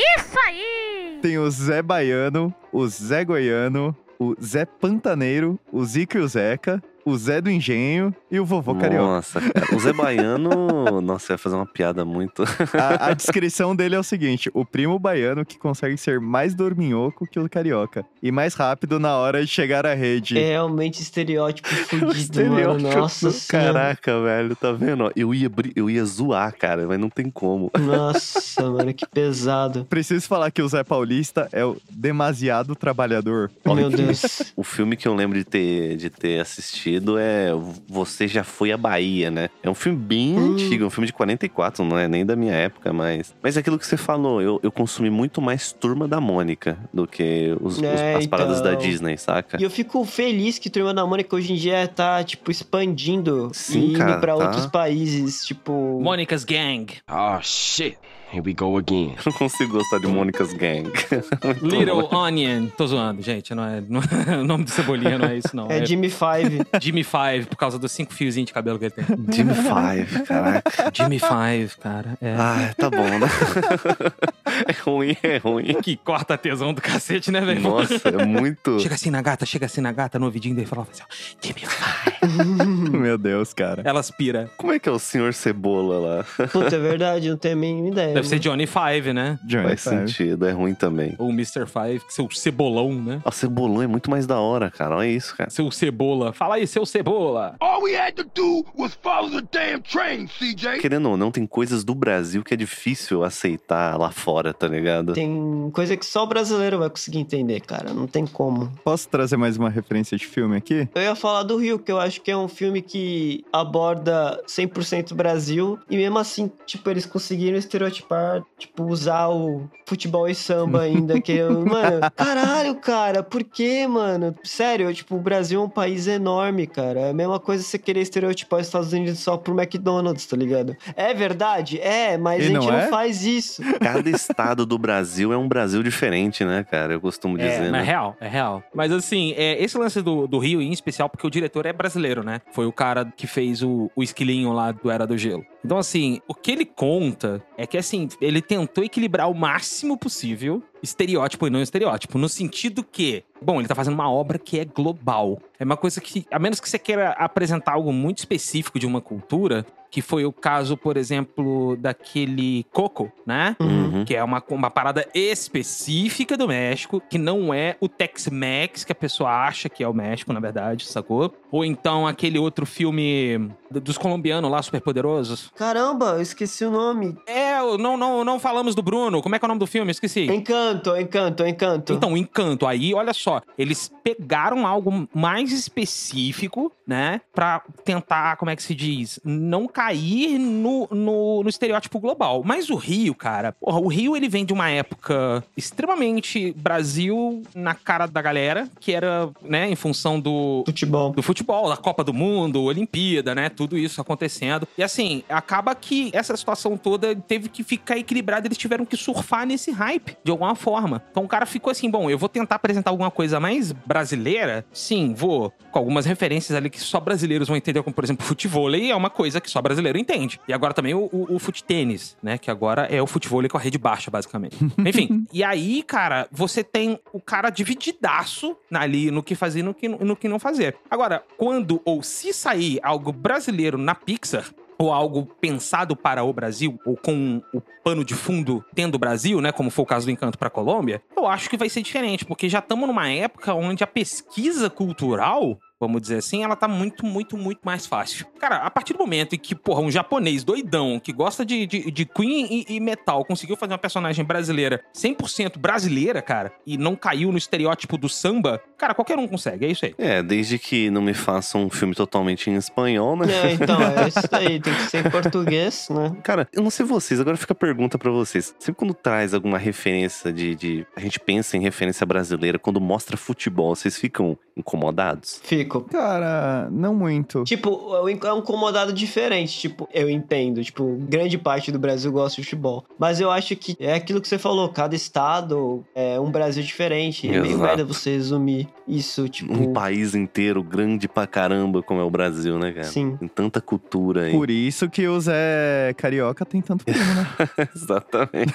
Tem o Zé Baiano, o Zé Goiano, o Zé Pantaneiro, o Zico e o Zeca, o Zé do Engenho e o Vovô Carioca. Nossa, cara. O Zé Baiano. Nossa, ia fazer uma piada muito. A, a descrição dele é o seguinte: o primo baiano que consegue ser mais dorminhoco que o carioca e mais rápido na hora de chegar à rede. É realmente estereótipo fudido, mano. Estereótipo Nossa do senhora. Caraca, velho, tá vendo? Eu ia, eu ia zoar, cara, mas não tem como. Nossa, mano, que pesado. Preciso falar que o Zé Paulista é o demasiado trabalhador. Meu Deus. O filme que eu lembro de ter, de ter assistido sentido é Você Já Foi à Bahia, né? É um filme bem Hum. antigo, um filme de 44, não é nem da minha época, mas. Mas é aquilo que você falou, eu, eu consumi muito mais Turma da Mônica do que os, os- É, as paradas da então. Disney, saca? E eu fico feliz que Turma da Mônica hoje em dia tá, tipo, expandindo Sim, e indo cara, pra tá. outros países, tipo... Mônica's Gang. Oh, shit. Here we go again. Eu não consigo gostar de Mônica's Gang. Little bom. Onion. Tô zoando, gente. Não é, não- o nome do Cebolinha não é isso, não. É Jimmy Five. Jimmy Five, por causa dos cinco fiozinhos de cabelo que ele tem. Jimmy Five, caraca. Jimmy Five, cara. É. Ah, tá bom, né? é ruim, é ruim. Que corta tesão do cacete, né, velho? Nossa, é muito. Chega assim na gata, chega assim na gata, no ouvidinho dele e fala assim, ó, Jimmy Five. Meu Deus, cara. Ela aspira. Como é que é o senhor Cebola lá? Puta, é verdade, não tenho a mínima ideia. Deve ser Johnny Five, né? Johnny Faz Five. sentido, é ruim também. Ou Mr. Five, seu cebolão, né? O cebolão é muito mais da hora, cara. Olha isso, cara. Seu cebola. Fala aí, seu cebola. All we had to do was follow the damn train, CJ. Querendo ou não, tem coisas do Brasil que é difícil aceitar lá fora, tá ligado? Tem coisa que só o brasileiro vai conseguir entender, cara. Não tem como. Posso trazer mais uma referência de filme aqui? Eu ia falar do Rio, que eu acho que é um filme que aborda 100% Brasil. E mesmo assim, tipo, eles conseguiram estereotipar, tipo, usar o futebol e samba ainda. que eu, Mano, caralho, cara, por que, mano? Sério, tipo, o Brasil é um país enorme, cara. É a mesma coisa você querer estereotipar os Estados Unidos só pro McDonald's, tá ligado? É verdade? É, mas E a gente não não, é? faz isso. Cada estado do Brasil é um Brasil diferente, né, cara? Eu costumo É, dizer, mas é né? real, é real. Mas assim, é, esse lance do, do Rio, em especial, porque o diretor é brasileiro, né? Foi o cara que fez o, o esquilinho lá do Era do Gelo. Então, assim, o que ele conta é que, assim, ele tentou equilibrar o máximo possível estereótipo e não estereótipo. No sentido que, bom, ele tá fazendo uma obra que é global. É uma coisa que, a menos que você queira apresentar algo muito específico de uma cultura, que foi o caso, por exemplo, daquele Coco, né? Uhum. Que é uma, uma parada específica do México, que não é o Tex-Mex que a pessoa acha que é o México, na verdade, sacou? Ou então aquele outro filme dos colombianos lá, superpoderosos. Caramba, eu esqueci o nome. É, não, não, não falamos do Bruno. Como é que é o nome do filme? Esqueci. Encanto, Encanto, Encanto. Então, o Encanto. Aí, olha só, eles pegaram algo mais específico, né? Pra tentar, como é que se diz? Não cair no, no, no estereótipo global. Mas o Rio, cara, porra, o Rio ele vem de uma época extremamente Brasil na cara da galera, que era, né, em função do, Futebol. do futebol, da Copa do Mundo, Olimpíada, né? Tudo isso acontecendo. E assim, acaba que essa situação toda teve que ficar equilibrada, eles tiveram que surfar nesse hype, de alguma forma. Então o cara ficou assim, bom, eu vou tentar apresentar alguma coisa mais brasileira? Sim, vou. Com algumas referências ali que só brasileiros vão entender, como por exemplo, futevôlei é uma coisa que só brasileiro entende. E agora também o, o, o fute-tênis, né? Que agora é o futevôlei com a rede baixa, basicamente. Enfim, e aí, cara, você tem o cara divididaço ali no que fazer e no que, no que não fazer. Agora, quando ou se sair algo brasileiro na Pixar, ou algo pensado para o Brasil, ou com o pano de fundo tendo o Brasil, né? Como foi o caso do Encanto para Colômbia, eu acho que vai ser diferente, porque já estamos numa época onde a pesquisa cultural vamos dizer assim, ela tá muito, muito, muito mais fácil. Cara, a partir do momento em que, porra, um japonês doidão que gosta de, de, de Queen e, e metal conseguiu fazer uma personagem brasileira 100% brasileira, cara, e não caiu no estereótipo do samba, cara, qualquer um consegue, é isso aí. É, desde que não me façam um filme totalmente em espanhol, né? É, então, é isso aí, tem que ser em português, né? Cara, eu não sei vocês, agora fica a pergunta pra vocês. Sempre quando traz alguma referência de, de. A gente pensa em referência brasileira, quando mostra futebol, vocês ficam incomodados? Fico. Cara, não muito. Tipo, é um incomodado diferente. Tipo, eu entendo. Tipo, grande parte do Brasil gosta de futebol. Mas eu acho que é aquilo que você falou. Cada estado é um Brasil diferente. É meio merda você resumir isso, tipo... Um país inteiro grande pra caramba como é o Brasil, né, cara? Sim. Tem tanta cultura aí. Por isso que o Zé Carioca tem tanto primo, né? Exatamente.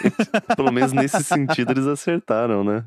Pelo menos nesse sentido eles acertaram, né?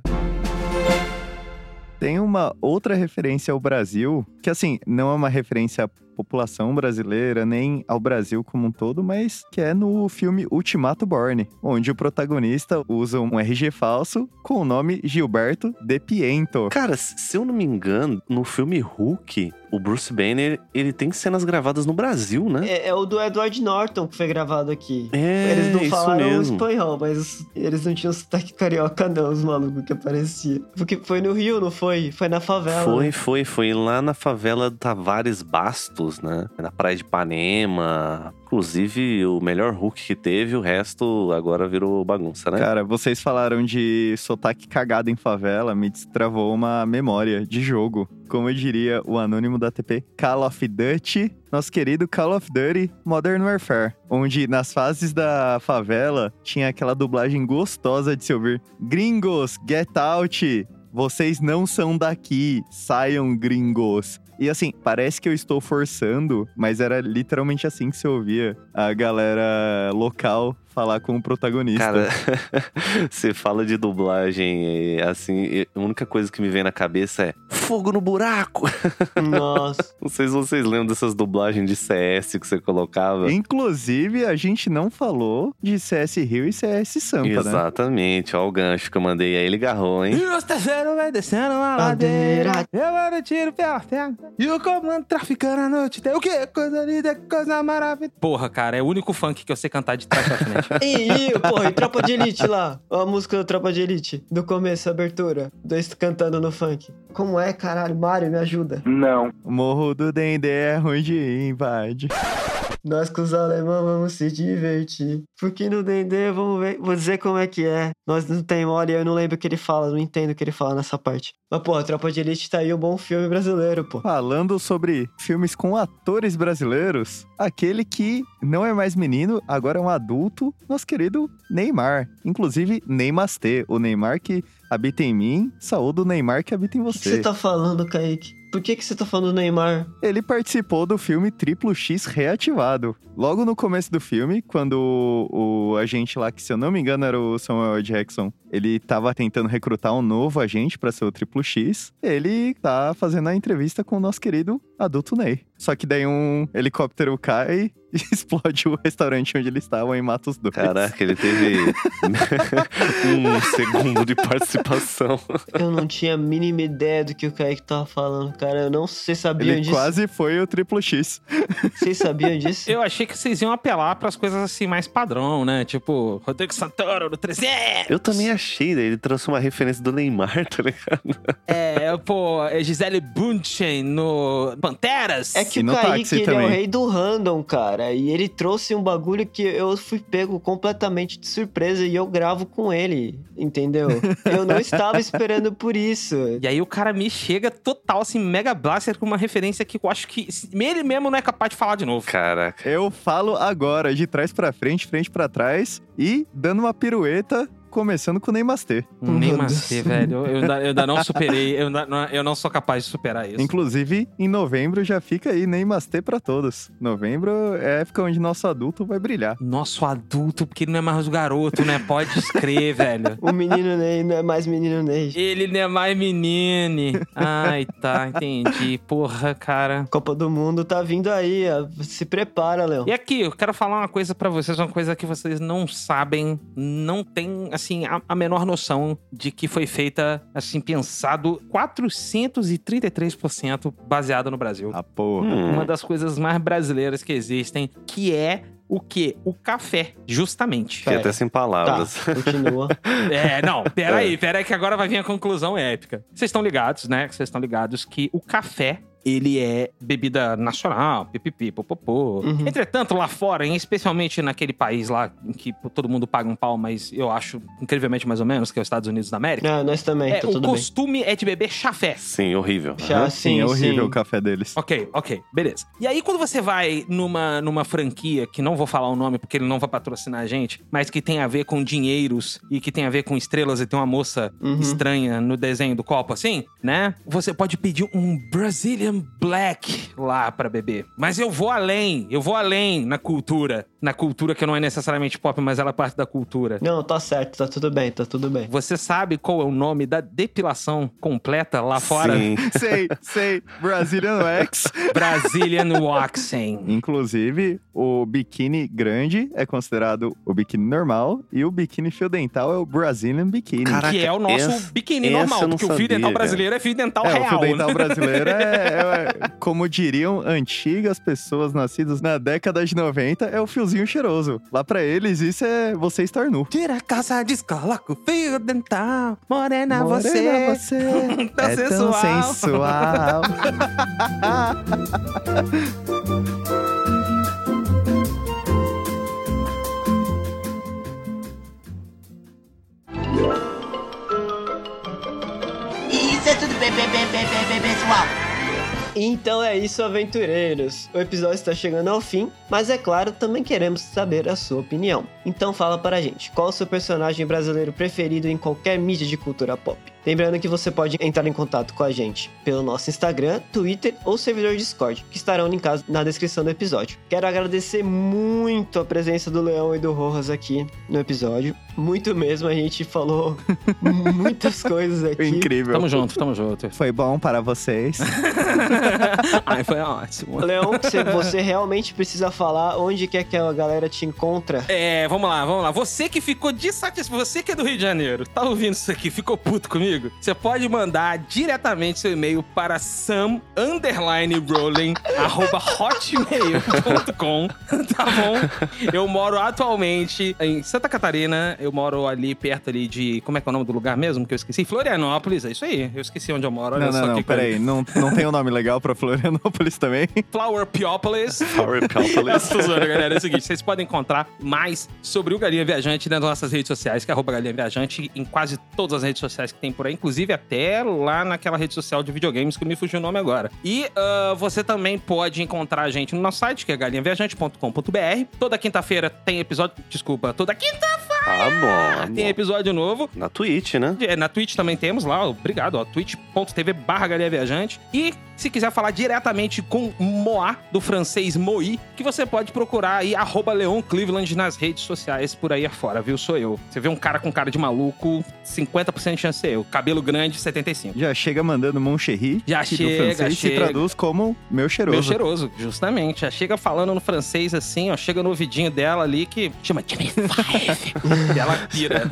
Tem uma outra referência ao Brasil, que assim, não é uma referência população brasileira, nem ao Brasil como um todo, mas que é no filme Ultimato Born, onde o protagonista usa um RG falso com o nome Gilberto De Piento. Cara, se eu não me engano, no filme Hulk, o Bruce Banner, ele tem cenas gravadas no Brasil, né? É, é o do Edward Norton que foi gravado aqui. É, Eles não isso falaram mesmo. espanhol, mas eles não tinham sotaque carioca, não, os malucos que aparecia. Porque foi no Rio, não foi? Foi na favela. Foi, né? foi, foi lá na favela Tavares Bastos, né? Na praia de Ipanema. Inclusive, o melhor Hulk que teve, o resto agora virou bagunça, né? Cara, vocês falaram de sotaque cagado em favela, me destravou uma memória de jogo. Como eu diria o anônimo da TP, Call of Duty, nosso querido Call of Duty Modern Warfare, onde nas fases da favela tinha aquela dublagem gostosa de se ouvir: Gringos, get out! Vocês não são daqui, saiam gringos. E assim, parece que eu estou forçando, mas era literalmente assim que se ouvia a galera local falar com o protagonista. Cara, você fala de dublagem, e, assim, a única coisa que me vem na cabeça é fogo no buraco. Nossa. Não sei se vocês lembram dessas dublagens de CS que você colocava. Inclusive, a gente não falou de CS Rio e CS Sampa, né? Exatamente, ó o gancho que eu mandei aí, ele garrou, hein? E os terceiros vai descendo uma ladeira. Eu mando tiro pela perna. E o comando traficando a noite. Tem o quê? Coisa linda, coisa maravilhosa. Porra, cara, é o único funk que eu sei cantar de trás pra frente. E, e, porra, e Tropa de Elite lá? A música do Tropa de Elite, do começo, abertura. Dois cantando no funk. Como é, caralho? Mário, me ajuda. Não. O Morro do Dendê é onde invade. Nós com os alemães vamos se divertir. Porque no Dendê, vamos ver. Vou dizer como é que é. Nós não tem mole, eu não lembro o que ele fala, não entendo o que ele fala nessa parte. Mas, porra, Tropa de Elite tá aí um bom filme brasileiro, pô. Falando sobre filmes com atores brasileiros, aquele que não é mais menino, agora é um adulto, nosso querido Neymar. Inclusive, Neymastê, o Neymar que habita em mim, saúde o Neymar que habita em O que você. você tá falando, Kaique? Por que, que você tá falando do Neymar? Ele participou do filme Triplo X Reativado. Logo no começo do filme, quando o, o agente lá, que se eu não me engano era o Samuel Jackson, ele tava tentando recrutar um novo agente pra ser o Triplo X, ele tá fazendo a entrevista com o nosso querido adulto Ney. Só que daí um helicóptero cai e explode o restaurante onde eles estavam e mata os dois. Caraca, ele teve um segundo de participação. Eu não tinha a mínima ideia do que o Kaique tava falando, cara. Eu não sei sabiam Ele quase foi o Triplo X. Vocês sabiam disso? Eu achei que vocês iam apelar pras coisas assim mais padrão, né? Tipo, Rodrigo Santoro no 300. Eu também achei, daí ele trouxe uma referência do Neymar, tá ligado? É, pô, é Gisele Bündchen no Panteras. É que E o Kaique, ele é o rei do random, cara. E ele trouxe um bagulho que eu fui pego completamente de surpresa e eu gravo com ele, entendeu? eu não estava esperando por isso. E aí o cara me chega total, assim, mega blaster com uma referência que eu acho que ele mesmo não é capaz de falar de novo. Caraca. Eu falo agora, de trás pra frente, frente pra trás e dando uma pirueta, começando com o Neymastê. Deus. velho. Eu ainda, eu ainda não superei, eu, ainda não- eu não sou capaz de superar isso. Inclusive, em novembro já fica aí Neymastê pra todos. Novembro é a época onde nosso adulto vai brilhar. Nosso adulto, porque ele não é mais o garoto, né? Pode escrever, velho. O menino Ney não é mais menino Ney. Ele não é mais menine. Ai, tá, entendi. Porra, cara. Copa do Mundo tá vindo aí, ó. se prepara, Léo. E aqui, eu quero falar uma coisa pra vocês, uma coisa que vocês não sabem, não tem, assim, a, a menor noção de que foi feita, assim, pensado 433% baseado no Brasil. Ah, porra. Hum. Uma das coisas mais brasileiras que existem, que é o quê? O café, justamente. Fiquei até sem Tá, palavras. continua. É, não, peraí, peraí, que agora vai vir a conclusão épica. Vocês estão ligados, né? Vocês estão ligados que o café. Ele é bebida nacional, pipipi, popopô. Uhum. Entretanto, lá fora, especialmente naquele país lá em que todo mundo paga um pau, mas eu acho incrivelmente mais ou menos, que é os Estados Unidos da América. Ah, nós também, é, tá o tudo bem. costume é de beber chafé. Sim, horrível. Já, Aham. sim, é horrível sim. o café deles. Ok, ok, beleza. E aí, quando você vai numa, numa franquia, que não vou falar o nome porque ele não vai patrocinar a gente, mas que tem a ver com dinheiros e que tem a ver com estrelas e tem uma moça Uhum. estranha no desenho do copo, assim, né? Você pode pedir um Brazilian Brazilian Black lá pra beber. Mas eu vou além, eu vou além na cultura. Na cultura que não é necessariamente pop, mas ela é parte da cultura. Não, tá certo, tá tudo bem, tá tudo bem. Você sabe qual é o nome da depilação completa lá fora? Sim. sei, sei. Brazilian Wax. Brazilian Waxing. Inclusive, o biquíni grande é considerado o biquíni normal e o biquíni fio dental é o Brazilian Biquíni. Caraca, que é o nosso essa- biquíni normal, porque o fio sabia, dental brasileiro é fio dental É, o real. fio dental né? brasileiro é, é- como diriam antigas pessoas nascidas na década de 90, é o fiozinho cheiroso. Lá pra eles, isso é você estar nu. Tira a calça, descoloca o fio dental. Morena, Morena, você. você Tão é sensual. tão sensual. Isso é tudo bem, bem, bem, bem, bem, bem, pessoal. Então é isso, aventureiros. O episódio está chegando ao fim, mas é claro, também queremos saber a sua opinião. Então fala pra gente, qual o seu personagem brasileiro preferido em qualquer mídia de cultura pop? Lembrando que você pode entrar em contato com a gente pelo nosso Instagram, Twitter ou servidor Discord, que estarão linkados na descrição do episódio. Quero agradecer muito a presença do Leão e do Rojas aqui no episódio. Muito mesmo, a gente falou muitas coisas aqui. Incrível. Tamo junto, tamo junto. Foi bom para vocês. Ai, foi ótimo. Leão, você, você realmente precisa falar onde quer que a galera te encontra. É, vamos lá, vamos lá. Você que ficou dissatisfeito, você que é do Rio de Janeiro, tá ouvindo isso aqui, ficou puto comigo? Você pode mandar diretamente seu e-mail para sam arroba hotmail.com, tá bom? Eu moro atualmente em Santa Catarina, eu moro ali perto ali de, como é que é o nome do lugar mesmo que eu esqueci? Florianópolis, é isso aí, eu esqueci onde eu moro, olha não, só não, não, peraí. Não, não tem um nome legal pra Florianópolis também? Flower Piopolis. Power Calculus. Tô zoando, galera. É o seguinte, vocês podem encontrar mais sobre o Galinha Viajante nas nossas redes sociais, que é arroba Galinha Viajante, em quase todas as redes sociais que tem por aí, inclusive até lá naquela rede social de videogames que me fugiu o nome agora. E ah, você também pode encontrar a gente no nosso site, que é galinhaviajante.com.br. Toda quinta-feira tem episódio. Desculpa, toda quinta-feira Ah, bom. tem episódio novo. Na Twitch, né? É, na Twitch também temos lá, obrigado, ó, twitch.tv barra Viajante. E se quiser falar diretamente com Moá, do francês Moi, que você pode procurar aí, arroba Leon Cleveland nas redes sociais por aí afora, viu? Sou eu. Você vê um cara com cara de maluco, 50% de chance é eu. Cabelo grande, 75. Já chega mandando Mon Chéri, Já que chega, do francês se chega. traduz como meu cheiroso. Meu cheiroso, justamente. Já chega falando no francês assim, ó. Chega no ouvidinho dela ali que chama Jimmy Five. e ela pira.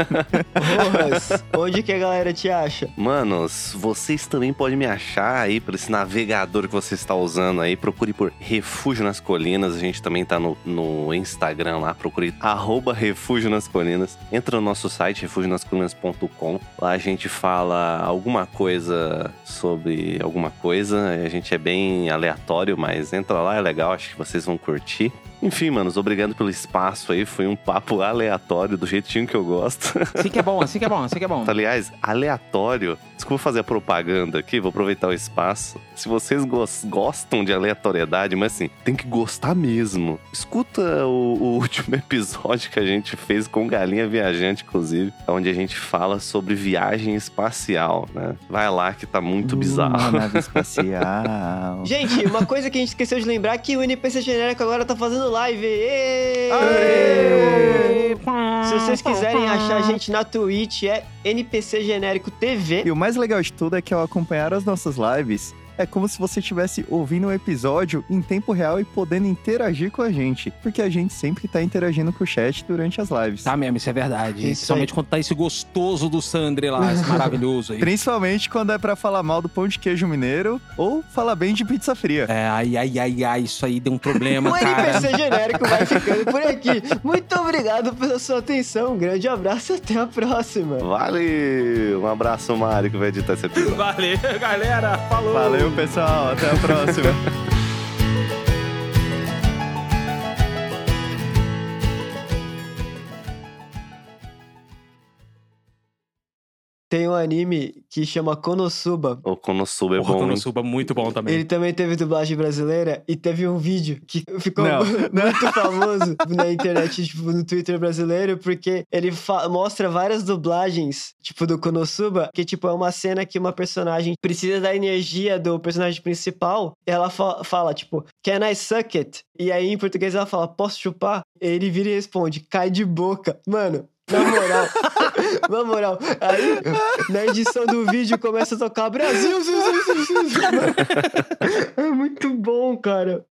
Rojas, onde que a galera te acha? Manos, vocês também podem me achar aí por esse navegador que você está usando aí. Procure por Refúgio nas Colinas. A gente também tá no, no Instagram lá. Procure arroba Refúgio nas Colinas. Entra no nosso site, refugionascolinas.com. Lá a gente fala alguma coisa sobre alguma coisa. A gente é bem aleatório, mas entra lá, é legal. Acho que vocês vão curtir. Enfim, manos, obrigado pelo espaço aí. Foi um papo aleatório, do jeitinho que eu gosto. Assim que é bom, assim que é bom, assim que é bom. Aliás, aleatório. Desculpa fazer a propaganda aqui, vou aproveitar o espaço. Se vocês gos- gostam de aleatoriedade, mas assim, tem que gostar mesmo. Escuta o, o último episódio que a gente fez com Galinha Viajante, inclusive, onde a gente fala sobre viagem espacial, né? Vai lá que tá muito Uma bizarro. nave espacial. Gente, uma coisa que a gente esqueceu de lembrar é que o NPC genérico agora tá fazendo live. Ê! Se vocês quiserem achar a gente na Twitch, é NPC Genérico TV. E o mais legal de tudo é que ao acompanhar as nossas lives, é como se você estivesse ouvindo o episódio em tempo real e podendo interagir com a gente. Porque a gente sempre tá interagindo com o chat durante as lives. Tá mesmo, isso é verdade. Isso Principalmente quando tá esse gostoso do Sandre lá, esse maravilhoso aí. Principalmente quando é pra falar mal do pão de queijo mineiro ou falar bem de pizza fria. É, ai, ai, ai, ai, isso aí deu um O problema, cara. NPC Genérico vai ficando por aqui. Muito obrigado pela sua atenção. Um grande abraço e até a próxima. Valeu! Um abraço, Mário, que vai editar esse episódio. Valeu, galera. Falou. Valeu, pessoal. Até a próxima. tem um anime que chama Konosuba. O Konosuba é Porra, bom. hein? Konosuba muito bom também. Ele também teve dublagem brasileira e teve um vídeo que ficou Não, muito famoso na internet, tipo, no Twitter brasileiro, porque ele mostra várias dublagens, tipo, do Konosuba, que, tipo, é uma cena que uma personagem precisa da energia do personagem principal, e ela fa- fala, tipo, can I suck it? E aí, em português, ela fala, posso chupar? Ele vira e responde, cai de boca. Mano, na moral, na moral, aí na edição do vídeo começa a tocar Brasil, é muito bom, cara.